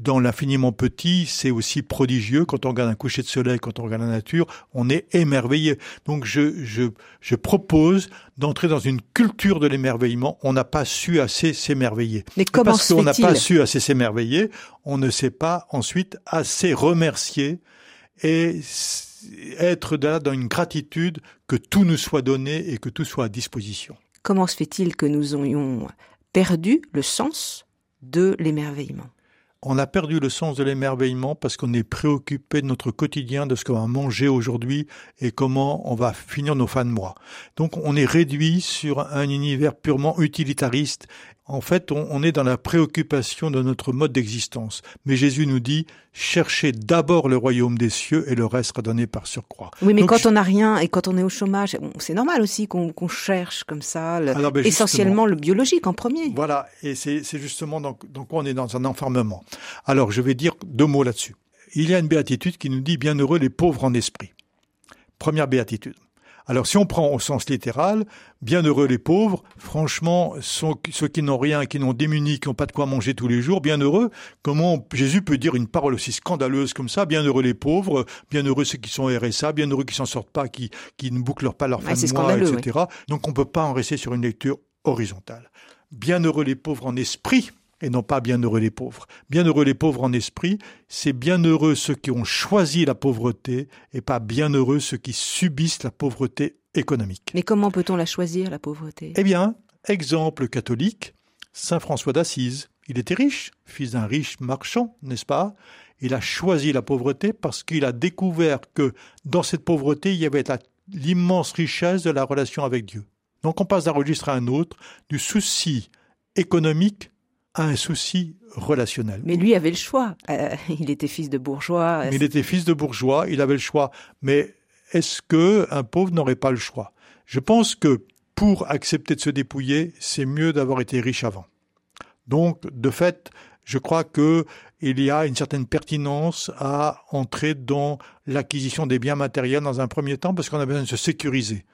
dans l'infiniment petit, c'est aussi prodigieux. Quand on regarde un coucher de soleil, quand on regarde la nature, on est émerveillé. Donc je, je, je propose d'entrer dans une culture de l'émerveillement. On n'a pas su assez s'émerveiller. Mais comment Parce qu'on n'a pas su assez s'émerveiller, on ne sait pas ensuite assez remercier et être là dans une gratitude que tout nous soit donné et que tout soit à disposition. Comment se fait-il que nous ayons perdu le sens de l'émerveillement? On a perdu le sens de l'émerveillement parce qu'on est préoccupé de notre quotidien, de ce qu'on va manger aujourd'hui et comment on va finir nos fins de mois. Donc on est réduit sur un univers purement utilitariste en fait, on, est dans la préoccupation de notre mode d'existence. Mais Jésus nous dit, cherchez d'abord le royaume des cieux et le reste sera donné par surcroît. Oui, mais quand on n'a rien et quand on est au chômage, c'est normal aussi qu'on cherche comme ça, ben, essentiellement le biologique en premier. Voilà, et c'est justement donc, quoi on est dans un enfermement. Alors, je vais dire deux mots là-dessus. Il y a une béatitude qui nous dit, bienheureux les pauvres en esprit. Première béatitude. Alors si on prend au sens littéral, bienheureux les pauvres, franchement, ceux qui n'ont rien, qui n'ont démunis, qui n'ont pas de quoi manger tous les jours, bienheureux, comment Jésus peut dire une parole aussi scandaleuse comme ça, bienheureux les pauvres, bienheureux ceux qui sont RSA, bienheureux qui s'en sortent pas, qui, qui ne bouclent pas leur fin de mois, etc. Donc on peut pas en rester sur une lecture horizontale. Bienheureux les pauvres en esprit, et non pas bienheureux les pauvres. Bienheureux les pauvres en esprit, c'est bienheureux ceux qui ont choisi la pauvreté et pas bienheureux ceux qui subissent la pauvreté économique. Mais comment peut-on la choisir, la pauvreté? Eh bien, exemple catholique, Saint François d'Assise. Il était riche, fils d'un riche marchand, n'est-ce pas? Il a choisi la pauvreté parce qu'il a découvert que dans cette pauvreté, il y avait l'immense richesse de la relation avec Dieu. Donc on passe d'un registre à un autre, du souci économique a un souci relationnel. Mais lui avait le choix. Euh, il était fils de bourgeois. il était fils de bourgeois, il avait le choix. Mais est-ce que un pauvre n'aurait pas le choix? Je pense que pour accepter de se dépouiller, c'est mieux d'avoir été riche avant. Donc, de fait, je crois que il y a une certaine pertinence à entrer dans l'acquisition des biens matériels dans un premier temps parce qu'on a besoin de se sécuriser.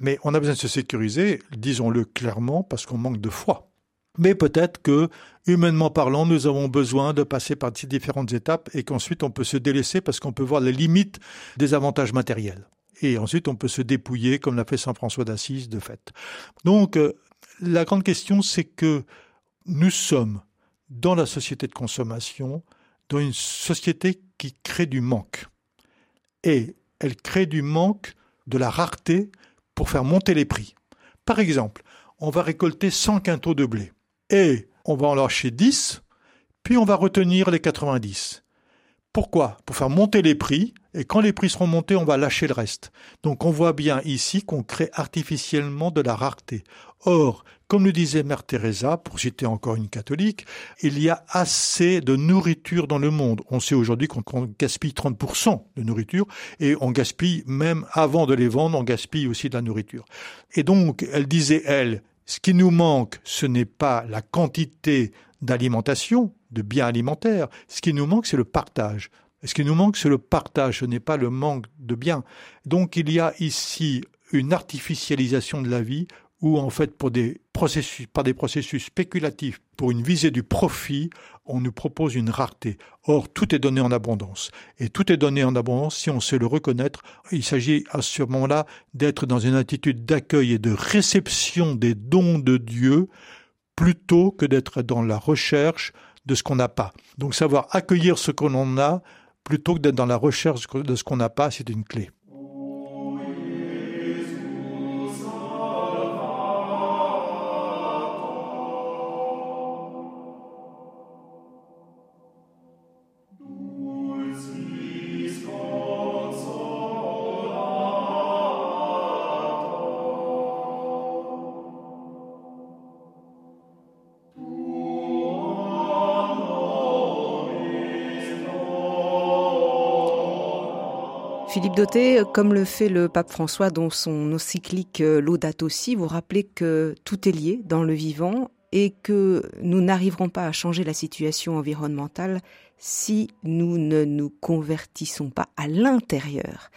Mais on a besoin de se sécuriser, disons-le clairement, parce qu'on manque de foi. Mais peut-être que, humainement parlant, nous avons besoin de passer par ces différentes étapes et qu'ensuite on peut se délaisser parce qu'on peut voir les limites des avantages matériels. Et ensuite on peut se dépouiller comme l'a fait Saint François d'Assise de fait. Donc euh, la grande question c'est que nous sommes dans la société de consommation, dans une société qui crée du manque. Et elle crée du manque, de la rareté pour faire monter les prix. Par exemple, on va récolter 100 quintaux de blé et on va en lâcher 10, puis on va retenir les 90. Pourquoi? Pour faire monter les prix, et quand les prix seront montés, on va lâcher le reste. Donc on voit bien ici qu'on crée artificiellement de la rareté. Or, comme le disait Mère Teresa, pour citer encore une catholique, il y a assez de nourriture dans le monde. On sait aujourd'hui qu'on gaspille 30% de nourriture et on gaspille même avant de les vendre, on gaspille aussi de la nourriture. Et donc, elle disait, elle, ce qui nous manque, ce n'est pas la quantité d'alimentation, de biens alimentaires. Ce qui nous manque, c'est le partage. Ce qui nous manque, c'est le partage, ce n'est pas le manque de biens. Donc il y a ici une artificialisation de la vie où en fait pour des processus, par des processus spéculatifs, pour une visée du profit, on nous propose une rareté. Or, tout est donné en abondance. Et tout est donné en abondance si on sait le reconnaître. Il s'agit à ce moment-là d'être dans une attitude d'accueil et de réception des dons de Dieu plutôt que d'être dans la recherche de ce qu'on n'a pas. Donc savoir accueillir ce qu'on a plutôt que d'être dans la recherche de ce qu'on n'a pas, c'est une clé. Comme le fait le pape François dans son encyclique euh, Laudato aussi, vous rappelez que tout est lié dans le vivant et que nous n'arriverons pas à changer la situation environnementale si nous ne nous convertissons pas à l'intérieur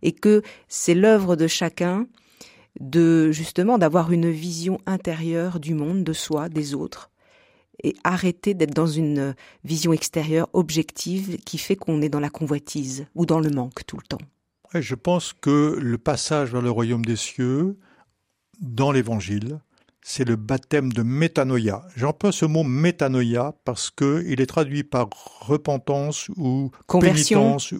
et que c'est l'œuvre de chacun de justement d'avoir une vision intérieure du monde, de soi, des autres et arrêter d'être dans une vision extérieure objective qui fait qu'on est dans la convoitise ou dans le manque tout le temps. Je pense que le passage vers le royaume des cieux, dans l'évangile, c'est le baptême de métanoïa. J'emploie ce mot métanoïa parce que il est traduit par repentance ou conversion. pénitence,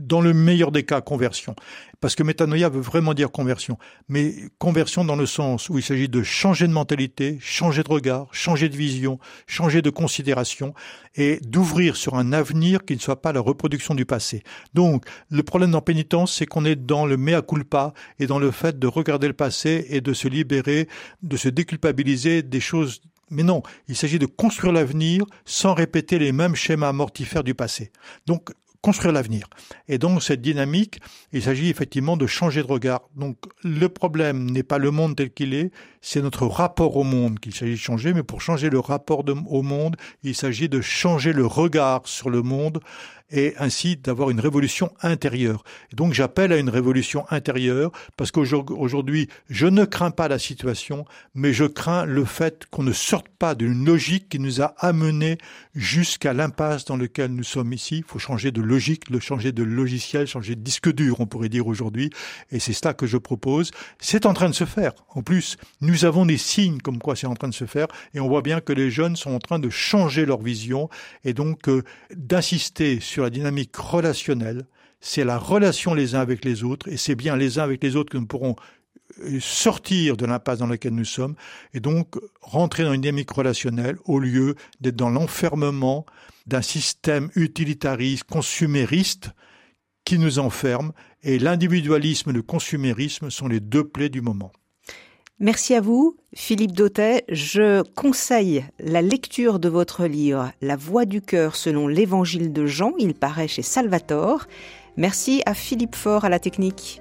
dans le meilleur des cas conversion. Parce que métanoïa veut vraiment dire conversion, mais conversion dans le sens où il s'agit de changer de mentalité, changer de regard, changer de vision, changer de considération et d'ouvrir sur un avenir qui ne soit pas la reproduction du passé. Donc, le problème dans pénitence, c'est qu'on est dans le mea culpa et dans le fait de regarder le passé et de se libérer, de se déculpabiliser des choses mais non, il s'agit de construire l'avenir sans répéter les mêmes schémas mortifères du passé. Donc, construire l'avenir. Et donc, cette dynamique, il s'agit effectivement de changer de regard. Donc, le problème n'est pas le monde tel qu'il est, c'est notre rapport au monde qu'il s'agit de changer, mais pour changer le rapport au monde, il s'agit de changer le regard sur le monde et ainsi d'avoir une révolution intérieure. Donc j'appelle à une révolution intérieure parce qu'aujourd'hui, je ne crains pas la situation, mais je crains le fait qu'on ne sorte pas d'une logique qui nous a amenés jusqu'à l'impasse dans laquelle nous sommes ici. Il faut changer de logique, changer de logiciel, changer de disque dur, on pourrait dire aujourd'hui. Et c'est cela que je propose. C'est en train de se faire. En plus, nous avons des signes comme quoi c'est en train de se faire et on voit bien que les jeunes sont en train de changer leur vision et donc euh, d'insister sur la dynamique relationnelle. C'est la relation les uns avec les autres, et c'est bien les uns avec les autres que nous pourrons euh, sortir de l'impasse dans laquelle nous sommes, et donc rentrer dans une dynamique relationnelle au lieu d'être dans l'enfermement d'un système utilitariste, consumériste, qui nous enferme, et l'individualisme et le consumérisme sont les deux plaies du moment. Merci à vous, Philippe Dautet. Je conseille la lecture de votre livre La voix du cœur selon l'évangile de Jean. Il paraît chez Salvatore. Merci à Philippe Faure à la technique.